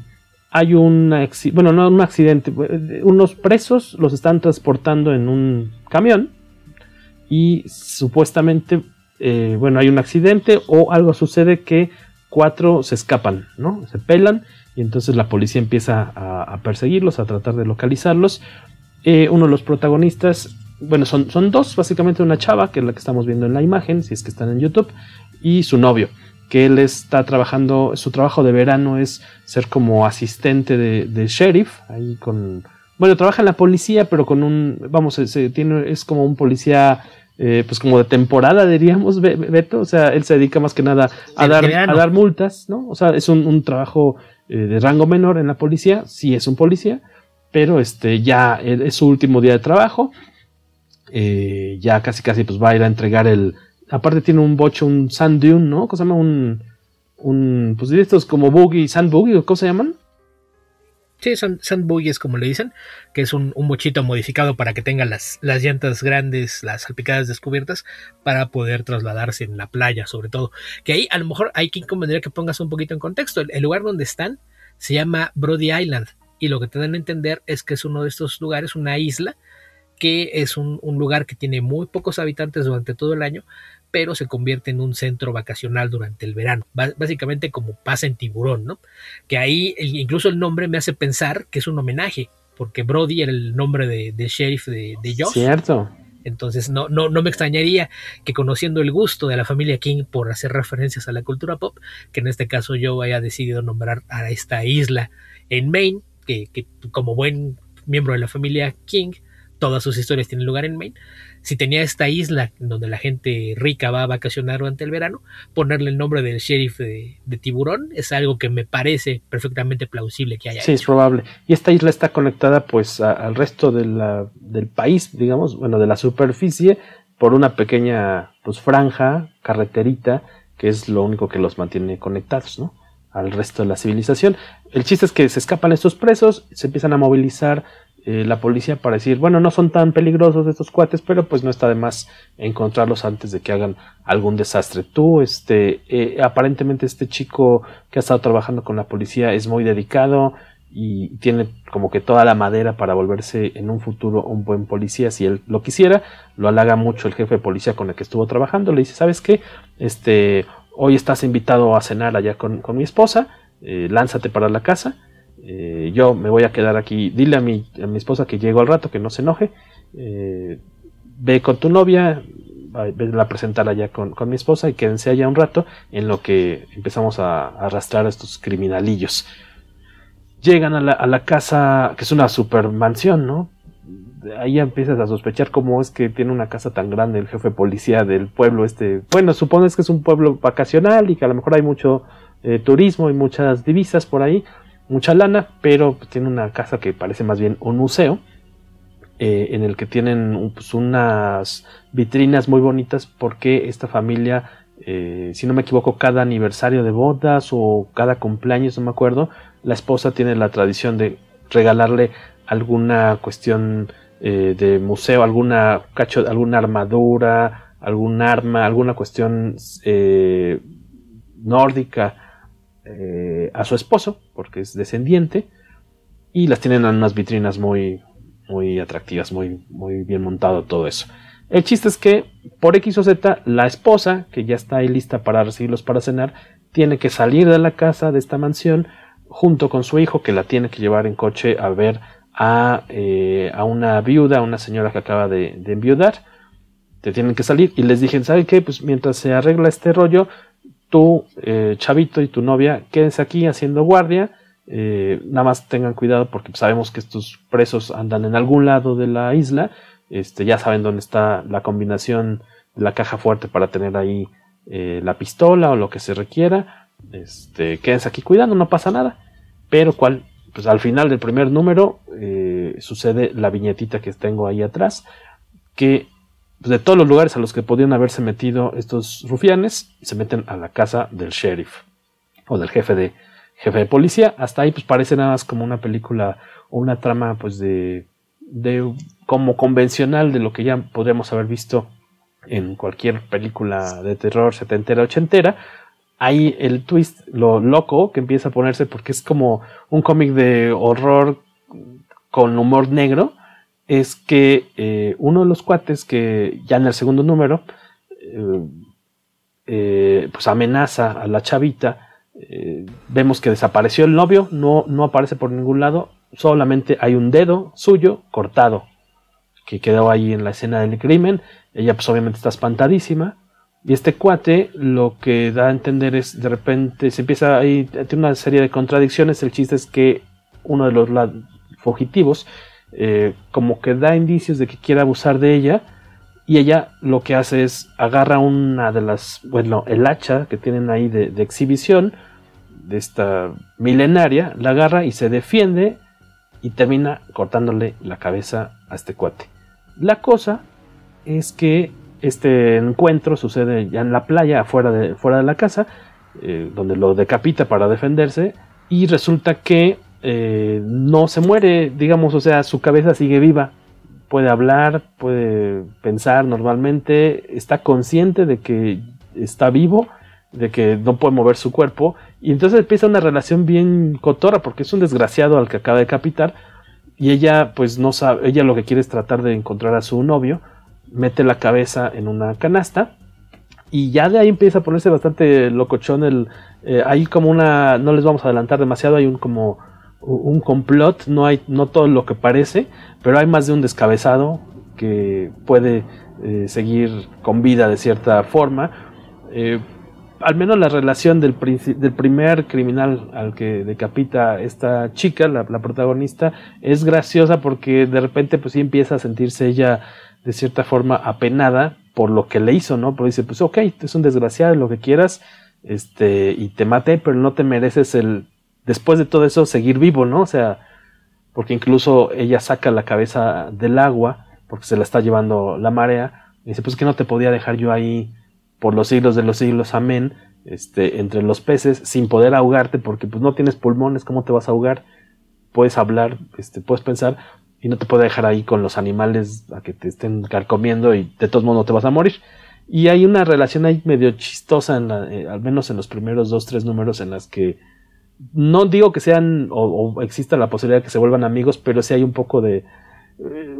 hay un bueno, no un accidente, eh, unos presos los están transportando en un camión y supuestamente, eh, bueno, hay un accidente o algo sucede que cuatro se escapan, ¿no? Se pelan y entonces la policía empieza a, perseguirlos, a tratar de localizarlos. Eh, uno de los protagonistas, bueno, son, son dos, básicamente una chava, que es la que estamos viendo en la imagen, si es que están en YouTube, y su novio que él está trabajando, su trabajo de verano es ser como asistente de, sheriff, ahí con, bueno, trabaja en la policía, pero con un, vamos, es como un policía, eh, pues como de temporada, diríamos, Beto, o sea, él se dedica más que nada a, dar, a dar multas, ¿no? O sea, es un, trabajo eh, de rango menor en la policía, sí es un policía, pero este, ya es su último día de trabajo, eh, ya casi casi pues va a ir a entregar el, aparte tiene un bocho, un sand dune, ¿no? ¿Cómo se llama? Un, un pues estos como boogie, sand boogie, ¿cómo se llaman? Sí, son boogies como le dicen, que es un, bochito modificado para que tenga las, las llantas grandes, las salpicadas descubiertas, para poder trasladarse en la playa, sobre todo. Que ahí a lo mejor hay quien convendría que pongas un poquito en contexto. El, lugar donde están se llama Brody Island, y lo que te dan a entender es que es uno de estos lugares, una isla, que es un, un lugar que tiene muy pocos habitantes durante todo el año, pero se convierte en un centro vacacional durante el verano, básicamente como pasa en Tiburón, ¿no? Que ahí incluso el nombre me hace pensar que es un homenaje, porque Brody era el nombre de, sheriff de, de Josh. Cierto. Entonces no, no, no me extrañaría que conociendo el gusto de la familia King por hacer referencias a la cultura pop, que en este caso yo haya decidido nombrar a esta isla en Maine, que, que como buen miembro de la familia King, todas sus historias tienen lugar en Maine, si tenía esta isla donde la gente rica va a vacacionar durante el verano, ponerle el nombre del sheriff de, tiburón es algo que me parece perfectamente plausible que haya. Sí, es probable. Y esta isla está conectada pues al resto del país, digamos, bueno, de la superficie, por una pequeña pues franja, carreterita, que es lo único que los mantiene conectados, ¿no? al resto de la civilización. El chiste es que se escapan estos presos, se empiezan a movilizar eh, la policía para decir, bueno, no son tan peligrosos estos cuates, pero pues no está de más encontrarlos antes de que hagan algún desastre. Tú, este, eh, aparentemente este chico que ha estado trabajando con la policía es muy dedicado y tiene como que toda la madera para volverse en un futuro un buen policía si él lo quisiera. Lo halaga mucho el jefe de policía con el que estuvo trabajando. Le dice, ¿sabes qué? Este, hoy estás invitado a cenar allá con, mi esposa, eh, lánzate para la casa eh, yo me voy a quedar aquí, dile a mi, a mi esposa que llego al rato, que no se enoje, eh, ve con tu novia, ve a presentarla ya con, mi esposa y quédense allá un rato en lo que empezamos a, arrastrar a estos criminalillos. Llegan a la, a la, casa, que es una super mansión, ¿no? Ahí empiezas a sospechar cómo es que tiene una casa tan grande el jefe policía del pueblo este. Bueno, supones que es un pueblo vacacional y que a lo mejor hay mucho eh, turismo y muchas divisas por ahí mucha lana, pero tiene una casa que parece más bien un museo, eh, en el que tienen pues, unas vitrinas muy bonitas porque esta familia, eh, si no me equivoco, cada aniversario de bodas o cada cumpleaños, no me acuerdo, la esposa tiene la tradición de regalarle alguna cuestión eh, de museo, alguna cacho, alguna armadura, algún arma, alguna cuestión nórdica eh, a su esposo, porque es descendiente, y las tienen en unas vitrinas muy, muy atractivas, muy, muy bien montado todo eso. El chiste es que por X o Z, la esposa, que ya está ahí lista para recibirlos para cenar, tiene que salir de la casa, de esta mansión, junto con su hijo, que la tiene que llevar en coche a ver a, eh, a una viuda, a una señora que acaba de, de enviudar. Te tienen que salir y les dije, ¿saben qué? Pues mientras se arregla este rollo, tú, eh, Chavito y tu novia, quédense aquí haciendo guardia. Eh, nada más tengan cuidado porque sabemos que estos presos andan en algún lado de la isla. Este, ya saben dónde está la combinación de la caja fuerte para tener ahí eh, la pistola o lo que se requiera. Este, quédense aquí cuidando, no pasa nada. Pero cual, pues al final del primer número sucede la viñetita que tengo ahí atrás, que pues, de todos los lugares a los que podían haberse metido estos rufianes, se meten a la casa del sheriff o del jefe de, jefe de policía. Hasta ahí pues parece nada más como una película o una trama pues de, de como convencional de lo que ya podríamos haber visto en cualquier película de terror setentera, ochentera. Ahí el twist, lo loco que empieza a ponerse porque es como un cómic de horror con humor negro, es que eh, uno de los cuates que ya en el segundo número eh, eh, pues amenaza a la chavita vemos que desapareció el novio, no, no aparece por ningún lado, solamente hay un dedo suyo cortado que quedó ahí en la escena del crimen. Ella pues obviamente está espantadísima. Y este cuate lo que da a entender es de repente se empieza ahí, tiene una serie de contradicciones. El chiste es que uno de los fugitivos eh, como que da indicios de que quiere abusar de ella. Y ella lo que hace es agarra una de las, bueno, el hacha que tienen ahí de, exhibición, de esta milenaria, la agarra y se defiende y termina cortándole la cabeza a este cuate. La cosa es que este encuentro sucede ya en la playa, afuera de, fuera de la casa, eh, donde lo decapita para defenderse y resulta que eh, no se muere, digamos, o sea, su cabeza sigue viva, puede hablar, puede pensar normalmente, está consciente de que está vivo, de que no puede mover su cuerpo, y entonces empieza una relación bien cotorra, porque es un desgraciado al que acaba de capitar, y ella pues no sabe, ella lo que quiere es tratar de encontrar a su novio, mete la cabeza en una canasta, y ya de ahí empieza a ponerse bastante locochón el... Eh, hay como una... no les vamos a adelantar demasiado, hay un como un complot, no hay no todo lo que parece, pero hay más de un descabezado que puede eh, seguir con vida de cierta forma. Eh, al menos la relación del, del, primer criminal al que decapita esta chica, la, protagonista, es graciosa porque de repente pues sí empieza a sentirse ella de cierta forma apenada por lo que le hizo, ¿no? Pero dice, pues ok, es un desgraciado, lo que quieras, este, y te maté, pero no te mereces el después de todo eso seguir vivo, ¿no? O sea, porque incluso ella saca la cabeza del agua porque se la está llevando la marea y dice, pues que no te podía dejar yo ahí por los siglos de los siglos, amén, este, entre los peces sin poder ahogarte porque pues no tienes pulmones, ¿cómo te vas a ahogar? Puedes hablar, este, puedes pensar y no te puedo dejar ahí con los animales a que te estén carcomiendo y de todos modos no te vas a morir. Y hay una relación ahí medio chistosa, en la, eh, al menos en los primeros dos, tres números en las que no digo que sean o, exista la posibilidad de que se vuelvan amigos, pero sí hay un poco de eh,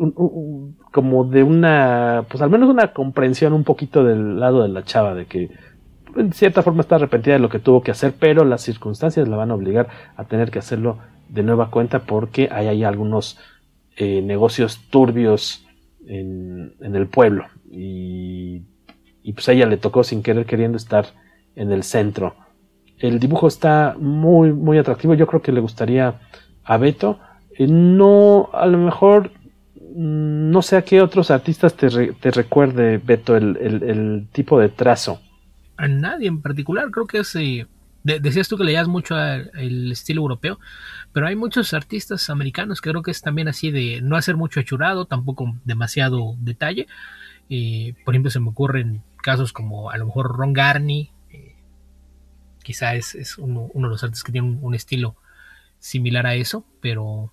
como de una pues al menos una comprensión un poquito del lado de la chava de que en cierta forma está arrepentida de lo que tuvo que hacer, pero las circunstancias la van a obligar a tener que hacerlo de nueva cuenta porque hay algunos eh, negocios turbios en, en el pueblo. Y, y pues a ella le tocó sin querer queriendo estar en el centro el dibujo está muy, muy atractivo. Yo creo que le gustaría a Beto. Eh, no, a lo mejor, mm, no sé a qué otros artistas te, te recuerde, Beto, el, tipo de trazo. A nadie en particular. Creo que es. Eh, decías tú que leías mucho el estilo europeo, pero hay muchos artistas americanos que creo que es también así de no hacer mucho hechurado, tampoco demasiado detalle. Eh, por ejemplo, se me ocurren casos como a lo mejor Ron Garney, quizá es, uno, de los artes que tiene un, estilo similar a eso, pero,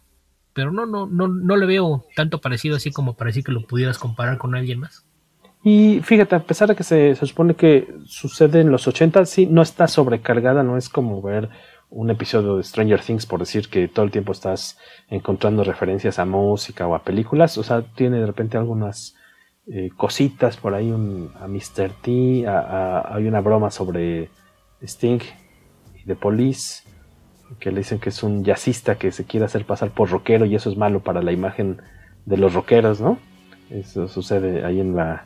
pero no, no, no, no le veo tanto parecido así como para decir que lo pudieras comparar con alguien más. Y fíjate, a pesar de que se, supone que sucede en los 80, sí, no está sobrecargada, no es como ver un episodio de Stranger Things, por decir que todo el tiempo estás encontrando referencias a música o a películas, o sea, tiene de repente algunas eh, cositas por ahí, un, a Mr. T, hay una broma sobre Sting y The Police, que le dicen que es un jazzista que se quiere hacer pasar por rockero y eso es malo para la imagen de los rockeros, ¿no? Eso sucede ahí en la,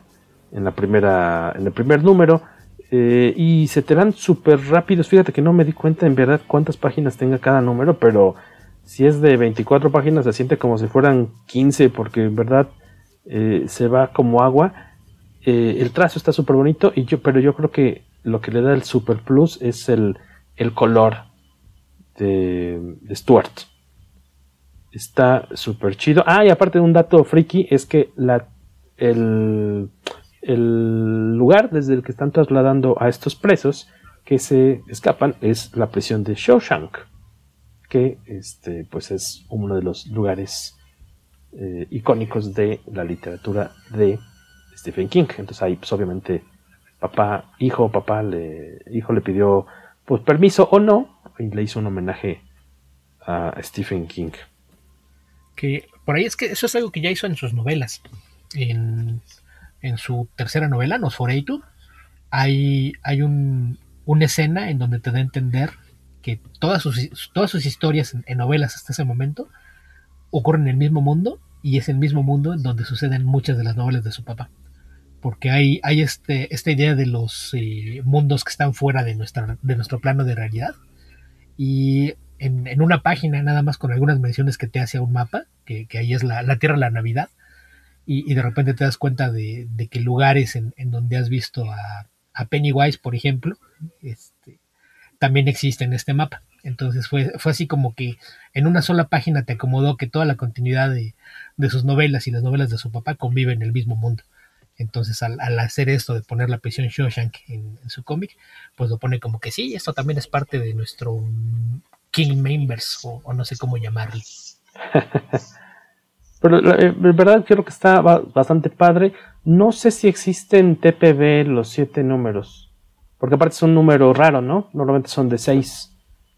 en la primera, en el primer número. Eh, y se te dan súper rápidos. Fíjate que no me di cuenta en verdad cuántas páginas tenga cada número, pero si es de 24 páginas se siente como si fueran 15, porque en verdad eh, se va como agua. Eh, el trazo está súper bonito, y yo, pero yo creo que lo que le da el super plus es el, color de, Stuart. Está súper chido. Ah, y aparte de un dato friki es que la el, el lugar desde el que están trasladando a estos presos que se escapan es la prisión de Shawshank, que este, pues es uno de los lugares eh, icónicos de la literatura de Stephen King. Entonces ahí pues obviamente papá, hijo, papá, le, hijo le pidió pues permiso o no y le hizo un homenaje a Stephen King. Que por ahí es que eso es algo que ya hizo en sus novelas. En, en su tercera novela, Nosferatu, hay, hay un, una escena en donde te da a entender que todas sus, todas sus historias en, novelas hasta ese momento ocurren en el mismo mundo y es el mismo mundo en donde suceden muchas de las novelas de su papá. Porque hay, hay este, esta idea de los eh, mundos que están fuera de, nuestra, de nuestro plano de realidad. Y en, una página, nada más con algunas menciones que te hace a un mapa, que, ahí es la, la Tierra, la Navidad, y, de repente te das cuenta de, que lugares en, donde has visto a, Pennywise, por ejemplo, este, también existe en este mapa. Entonces fue, fue así como que en una sola página te acomodó que toda la continuidad de, sus novelas y las novelas de su papá conviven en el mismo mundo. Entonces al, hacer esto de poner la prisión Shawshank en, su cómic, pues lo pone como que sí, esto también es parte de nuestro King Members o, no sé cómo llamarle. Pero la, eh, verdad creo que está bastante padre. No sé si existen TPB los siete números. Porque aparte es un número raro, ¿no? Normalmente son de seis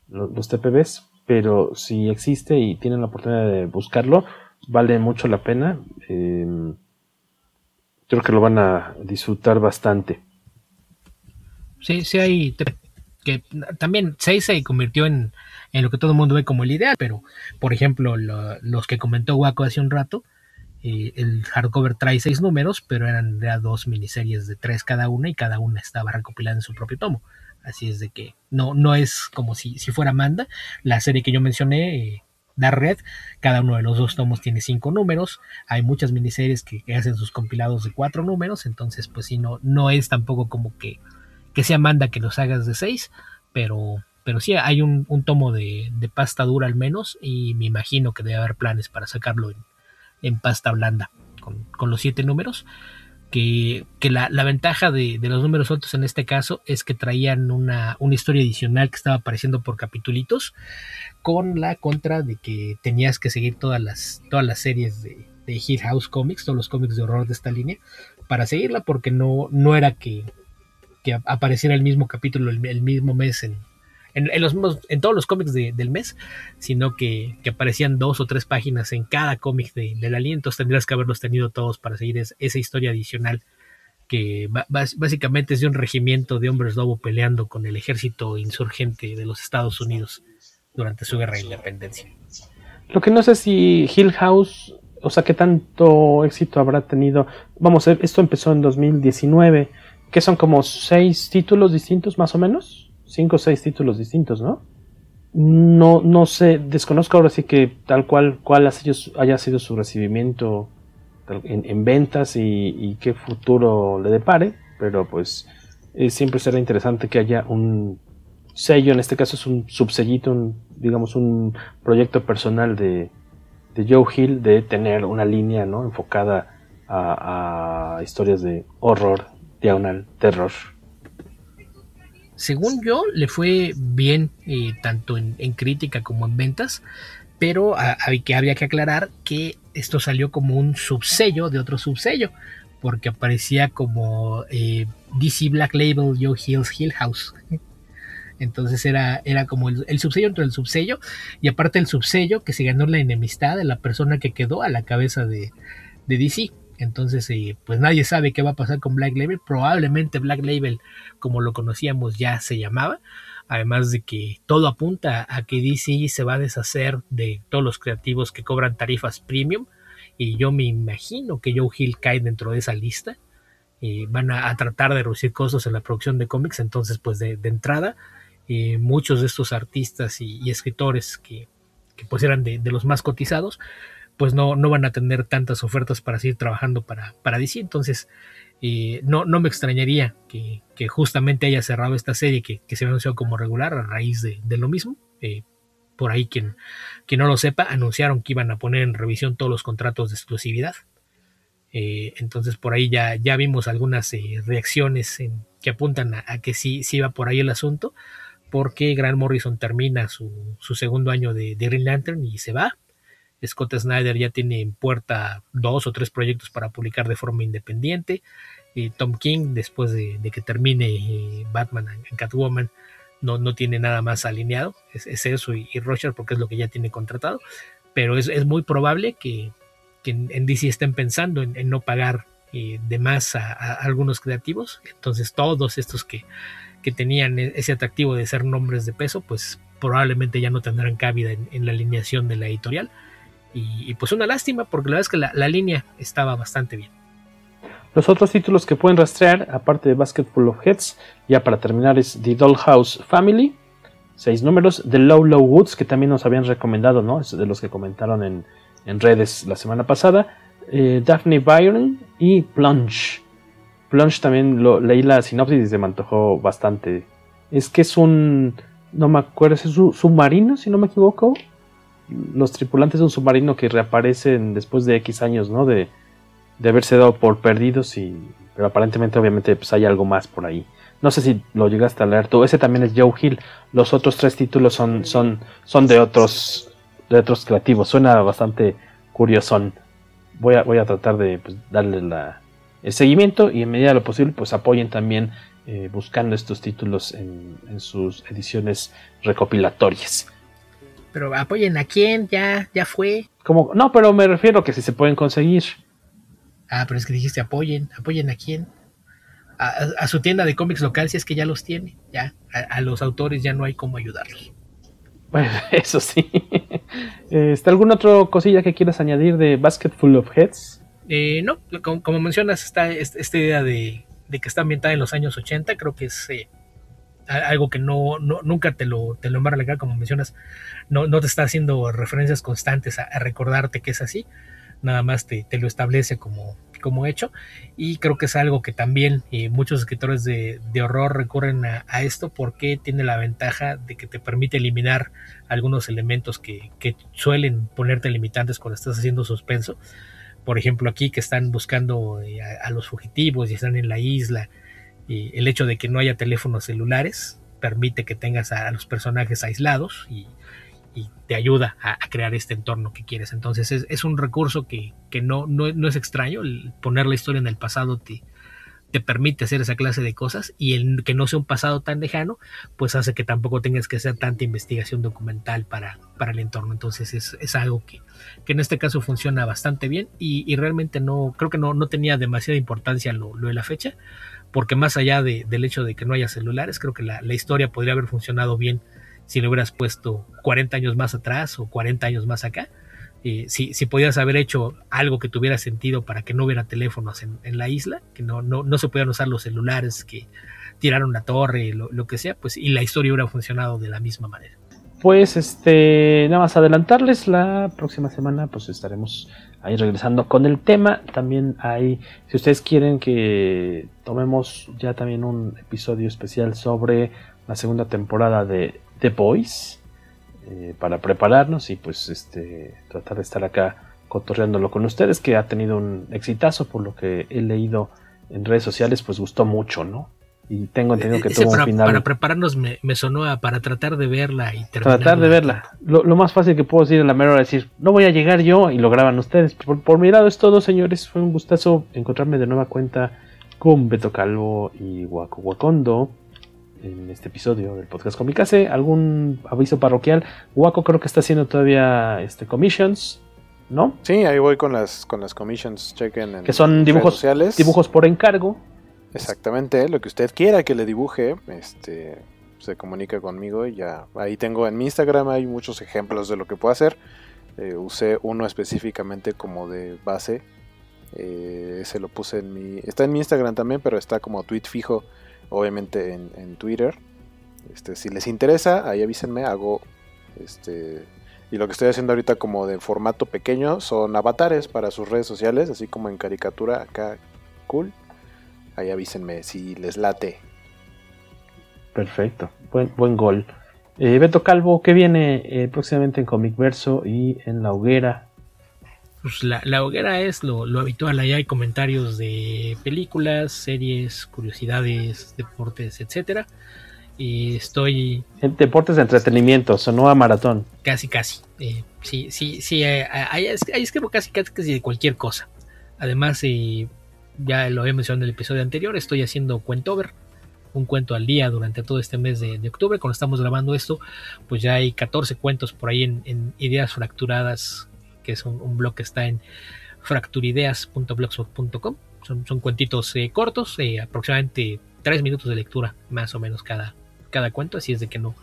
los, TPBs. Pero si existe y tienen la oportunidad de buscarlo, vale mucho la pena. Em, creo que lo van a disfrutar bastante. Sí, sí hay que también 6 se convirtió en, en, lo que todo el mundo ve como el ideal, pero por ejemplo los que comentó Waco hace un rato, eh, el hardcover trae seis números, pero eran ya dos miniseries de tres cada una y cada una estaba recopilada en su propio tomo. Así es de que no, no es como si, si fuera Manda, la serie que yo mencioné, eh, Dark Red, cada uno de los dos tomos tiene cinco números, hay muchas miniseries que, hacen sus compilados de cuatro números, entonces pues sí, no, no es tampoco como que que sea manda que los hagas de 6, pero, pero sí hay un, tomo de, pasta dura al menos y me imagino que debe haber planes para sacarlo en, pasta blanda con, los 7 números. Que, la, ventaja de, los números sueltos en este caso es que traían una, historia adicional que estaba apareciendo por capitulitos con la contra de que tenías que seguir todas las, todas las series de, de Hill House Comics, todos los cómics de horror de esta línea, para seguirla porque no, no era que, apareciera el mismo capítulo el, mismo mes en, en, todos los cómics del mes, sino que, aparecían dos o tres páginas en cada cómic de, del aliento. Tendrías que haberlos tenido todos para seguir esa historia adicional que básicamente es de un regimiento de hombres lobo peleando con el ejército insurgente de los Estados Unidos durante su guerra de independencia. Lo que no sé si Hill House, o sea, qué tanto éxito habrá tenido. Vamos, esto empezó en 2019 que son como seis títulos distintos más o menos, cinco o seis títulos distintos, ¿no? No, no sé, desconozco ahora sí que tal cual, cuál haya sido su recibimiento en, ventas y, qué futuro le depare, pero pues eh, siempre será interesante que haya un sello, en este caso es un subsellito, un, digamos un proyecto personal de, de Joe Hill de tener una línea ¿no? enfocada a historias de horror diagonal terror. Según yo, le fue bien eh, tanto en, crítica como en ventas, pero que, había que aclarar que esto salió como un subsello de otro subsello, porque aparecía como eh, DC Black Label Joe Hill's Hill House. Entonces era, era como el, subsello entre el subsello, y aparte el subsello que se ganó la enemistad de la persona que quedó a la cabeza de DC. Entonces, eh, pues nadie sabe qué va a pasar con Black Label. Probablemente Black Label, como lo conocíamos, ya se llamaba. Además de que todo apunta a que DC se va a deshacer de todos los creativos que cobran tarifas premium. Y yo me imagino que Joe Hill cae dentro de esa lista. y van a, tratar de reducir costos en la producción de cómics. Entonces, pues de, entrada, eh, muchos de estos artistas y, escritores que, pues eran de los más cotizados, pues no, no van a tener tantas ofertas para seguir trabajando para, para DC. Entonces, eh, no, no me extrañaría que, justamente haya cerrado esta serie que, se ha anunciado como regular a raíz de, lo mismo. Eh, por ahí, quien, quien no lo sepa, anunciaron que iban a poner en revisión todos los contratos de exclusividad. Eh, entonces por ahí ya, ya vimos algunas eh, reacciones que apuntan a, que sí, sí va por ahí el asunto, porque Grant Morrison termina su, segundo año de, Green Lantern y se va. Scott Snyder ya tiene en puerta dos o tres proyectos para publicar de forma independiente. Tom King, después de, que termine Batman en Catwoman, no, no tiene nada más alineado, es, eso y, Roger porque es lo que ya tiene contratado, pero es, muy probable que, en, DC estén pensando en, no pagar eh, de más a, algunos creativos, entonces todos estos que, que, tenían e, ese atractivo de ser nombres de peso, pues probablemente ya no tendrán cabida en, la alineación de la editorial. Y, pues una lástima, porque la verdad es que la línea estaba bastante bien. Los otros títulos que pueden rastrear, aparte de Basketful of Heads, ya para terminar, es The Dollhouse Family, seis números, The Low Low Woods, que también nos habían recomendado, ¿no? Es de los que comentaron en, redes la semana pasada, eh, Daphne Byron y Plunge. Plunge también lo, leí la sinopsis y se me antojó bastante. Es que es un, no me acuerdo, es un submarino, si no me equivoco. Los tripulantes de un submarino que reaparecen después de X años, ¿no? De, de haberse dado por perdidos y pero aparentemente obviamente pues hay algo más por ahí. No sé si lo llegaste a leer tú. Ese también es Joe Hill. Los otros tres títulos son, son, son de otros de otros creativos. Suena bastante curioso. Voy a, voy a tratar de pues, darle el seguimiento y en medida de lo posible pues apoyen también eh, buscando estos títulos en, sus ediciones recopilatorias. Pero apoyen a quién, ya, ya fue. Como, no, pero me refiero a que si se pueden conseguir. Ah, pero es que dijiste apoyen, apoyen a quién. A, su tienda de cómics local si es que ya los tiene. Ya, a, los autores ya no hay cómo ayudarlos. Bueno, eso sí. ¿Está alguna otra cosilla que quieras añadir de Basket Full of Heads? Eh, no, como, mencionas, está esta idea de, que está ambientada en los años 80, creo que es eh, algo que no, nunca te lo, te lo embarga como mencionas, no, no te está haciendo referencias constantes a recordarte que es así nada más te, lo establece como, como hecho y creo que es algo que también eh, muchos escritores de, horror recurren a, esto porque tiene la ventaja de que te permite eliminar algunos elementos que, suelen ponerte limitantes cuando estás haciendo suspenso. Por ejemplo, aquí que están buscando eh, a, los fugitivos y están en la isla, y el hecho de que no haya teléfonos celulares permite que tengas a los personajes aislados y, te ayuda a, crear este entorno que quieres. Entonces es, un recurso que, no, es extraño, poner la historia en el pasado te, te permite hacer esa clase de cosas y el que no sea un pasado tan lejano, pues hace que tampoco tengas que hacer tanta investigación documental para, para el entorno. Entonces es, algo que, en este caso funciona bastante bien y, realmente no, creo que no, no tenía demasiada importancia lo, de la fecha, porque más allá del hecho de que no haya celulares, creo que la, la historia podría haber funcionado bien si lo hubieras puesto 40 años más atrás o 40 años más acá. Eh, si, si podías haber hecho algo que tuviera sentido para que no hubiera teléfonos en, la isla, que no, no, no, se pudieran usar los celulares, que tiraron la torre, lo, lo, que sea, pues y la historia hubiera funcionado de la misma manera. Pues este, nada más adelantarles, la próxima semana pues estaremos ahí regresando con el tema. También hay, si ustedes quieren que tomemos ya también un episodio especial sobre la segunda temporada de The Boys eh, para prepararnos y pues este tratar de estar acá cotorreándolo con ustedes que ha tenido un exitazo por lo que he leído en redes sociales pues gustó mucho no y tengo entendido que tuvo para, un final para prepararnos me, sonó a para tratar de verla y terminar tratar de verla lo, más fácil que puedo decir a la mera hora es decir no voy a llegar yo y lo graban ustedes por, por mi lado es todo señores fue un gustazo encontrarme de nueva cuenta con Beto Calvo y Waco Wakondo en este episodio del podcast Comicase. ¿Algún aviso parroquial? Waco creo que está haciendo todavía este commissions, ¿no? Sí, ahí voy con las con las commissions, chequen en Que son dibujos sociales. dibujos por encargo. Exactamente, lo que usted quiera que le dibuje, este se comunica conmigo y ya ahí tengo en mi Instagram hay muchos ejemplos de lo que puedo hacer. Eh, usé uno específicamente como de base. Eh, se lo puse en mi. Está en mi Instagram también, pero está como tweet fijo obviamente en, Twitter. Este, si les interesa, ahí avísenme, hago este y lo que estoy haciendo ahorita como de formato pequeño son avatares para sus redes sociales, así como en caricatura acá cool. Ahí avísenme si les late. Perfecto, buen, buen gol. Eh, Beto Calvo, ¿qué viene eh, próximamente en Comic Verso y en La Hoguera? pues la, la, hoguera es lo, lo, habitual. Ahí hay comentarios de películas, series, curiosidades, deportes, etcétera. Y estoy. En deportes de entretenimiento, sonó a maratón. Casi, casi. Eh, sí, sí, sí. Ahí escribo casi, casi, casi de cualquier cosa. Además, eh, ya lo había mencionado en el episodio anterior, estoy haciendo Cuentover, un cuento al día durante todo este mes de, octubre. Cuando estamos grabando esto, pues ya hay 14 cuentos por ahí en, Ideas Fracturadas, que es un, blog que está en fracturideas.blogspot.com. Son, son cuentitos eh, cortos, eh, aproximadamente 3 minutos de lectura, más o menos cada, cada cuento, así es de que no,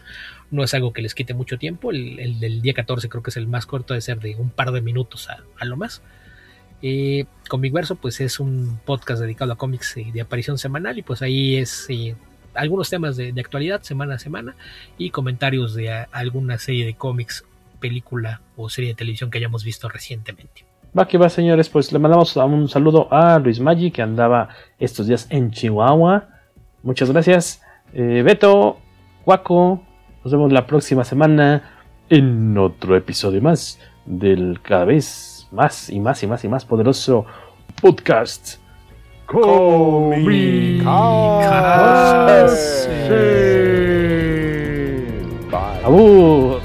no es algo que les quite mucho tiempo. El, del día 14 creo que es el más corto, de ser de un par de minutos a lo más. Eh, Verso pues es un podcast dedicado a cómics eh, de aparición semanal y pues ahí es eh, algunos temas de, actualidad semana a semana y comentarios de alguna serie de cómics, película o serie de televisión que hayamos visto recientemente. Va que va, señores, pues le mandamos un saludo a Luis Maggi que andaba estos días en Chihuahua. Muchas gracias. Eh, Beto, Guaco, nos vemos la próxima semana en otro episodio más del cada vez más, y más y más y más poderoso podcast. Comicase. Ah, ah, Bye. Abur.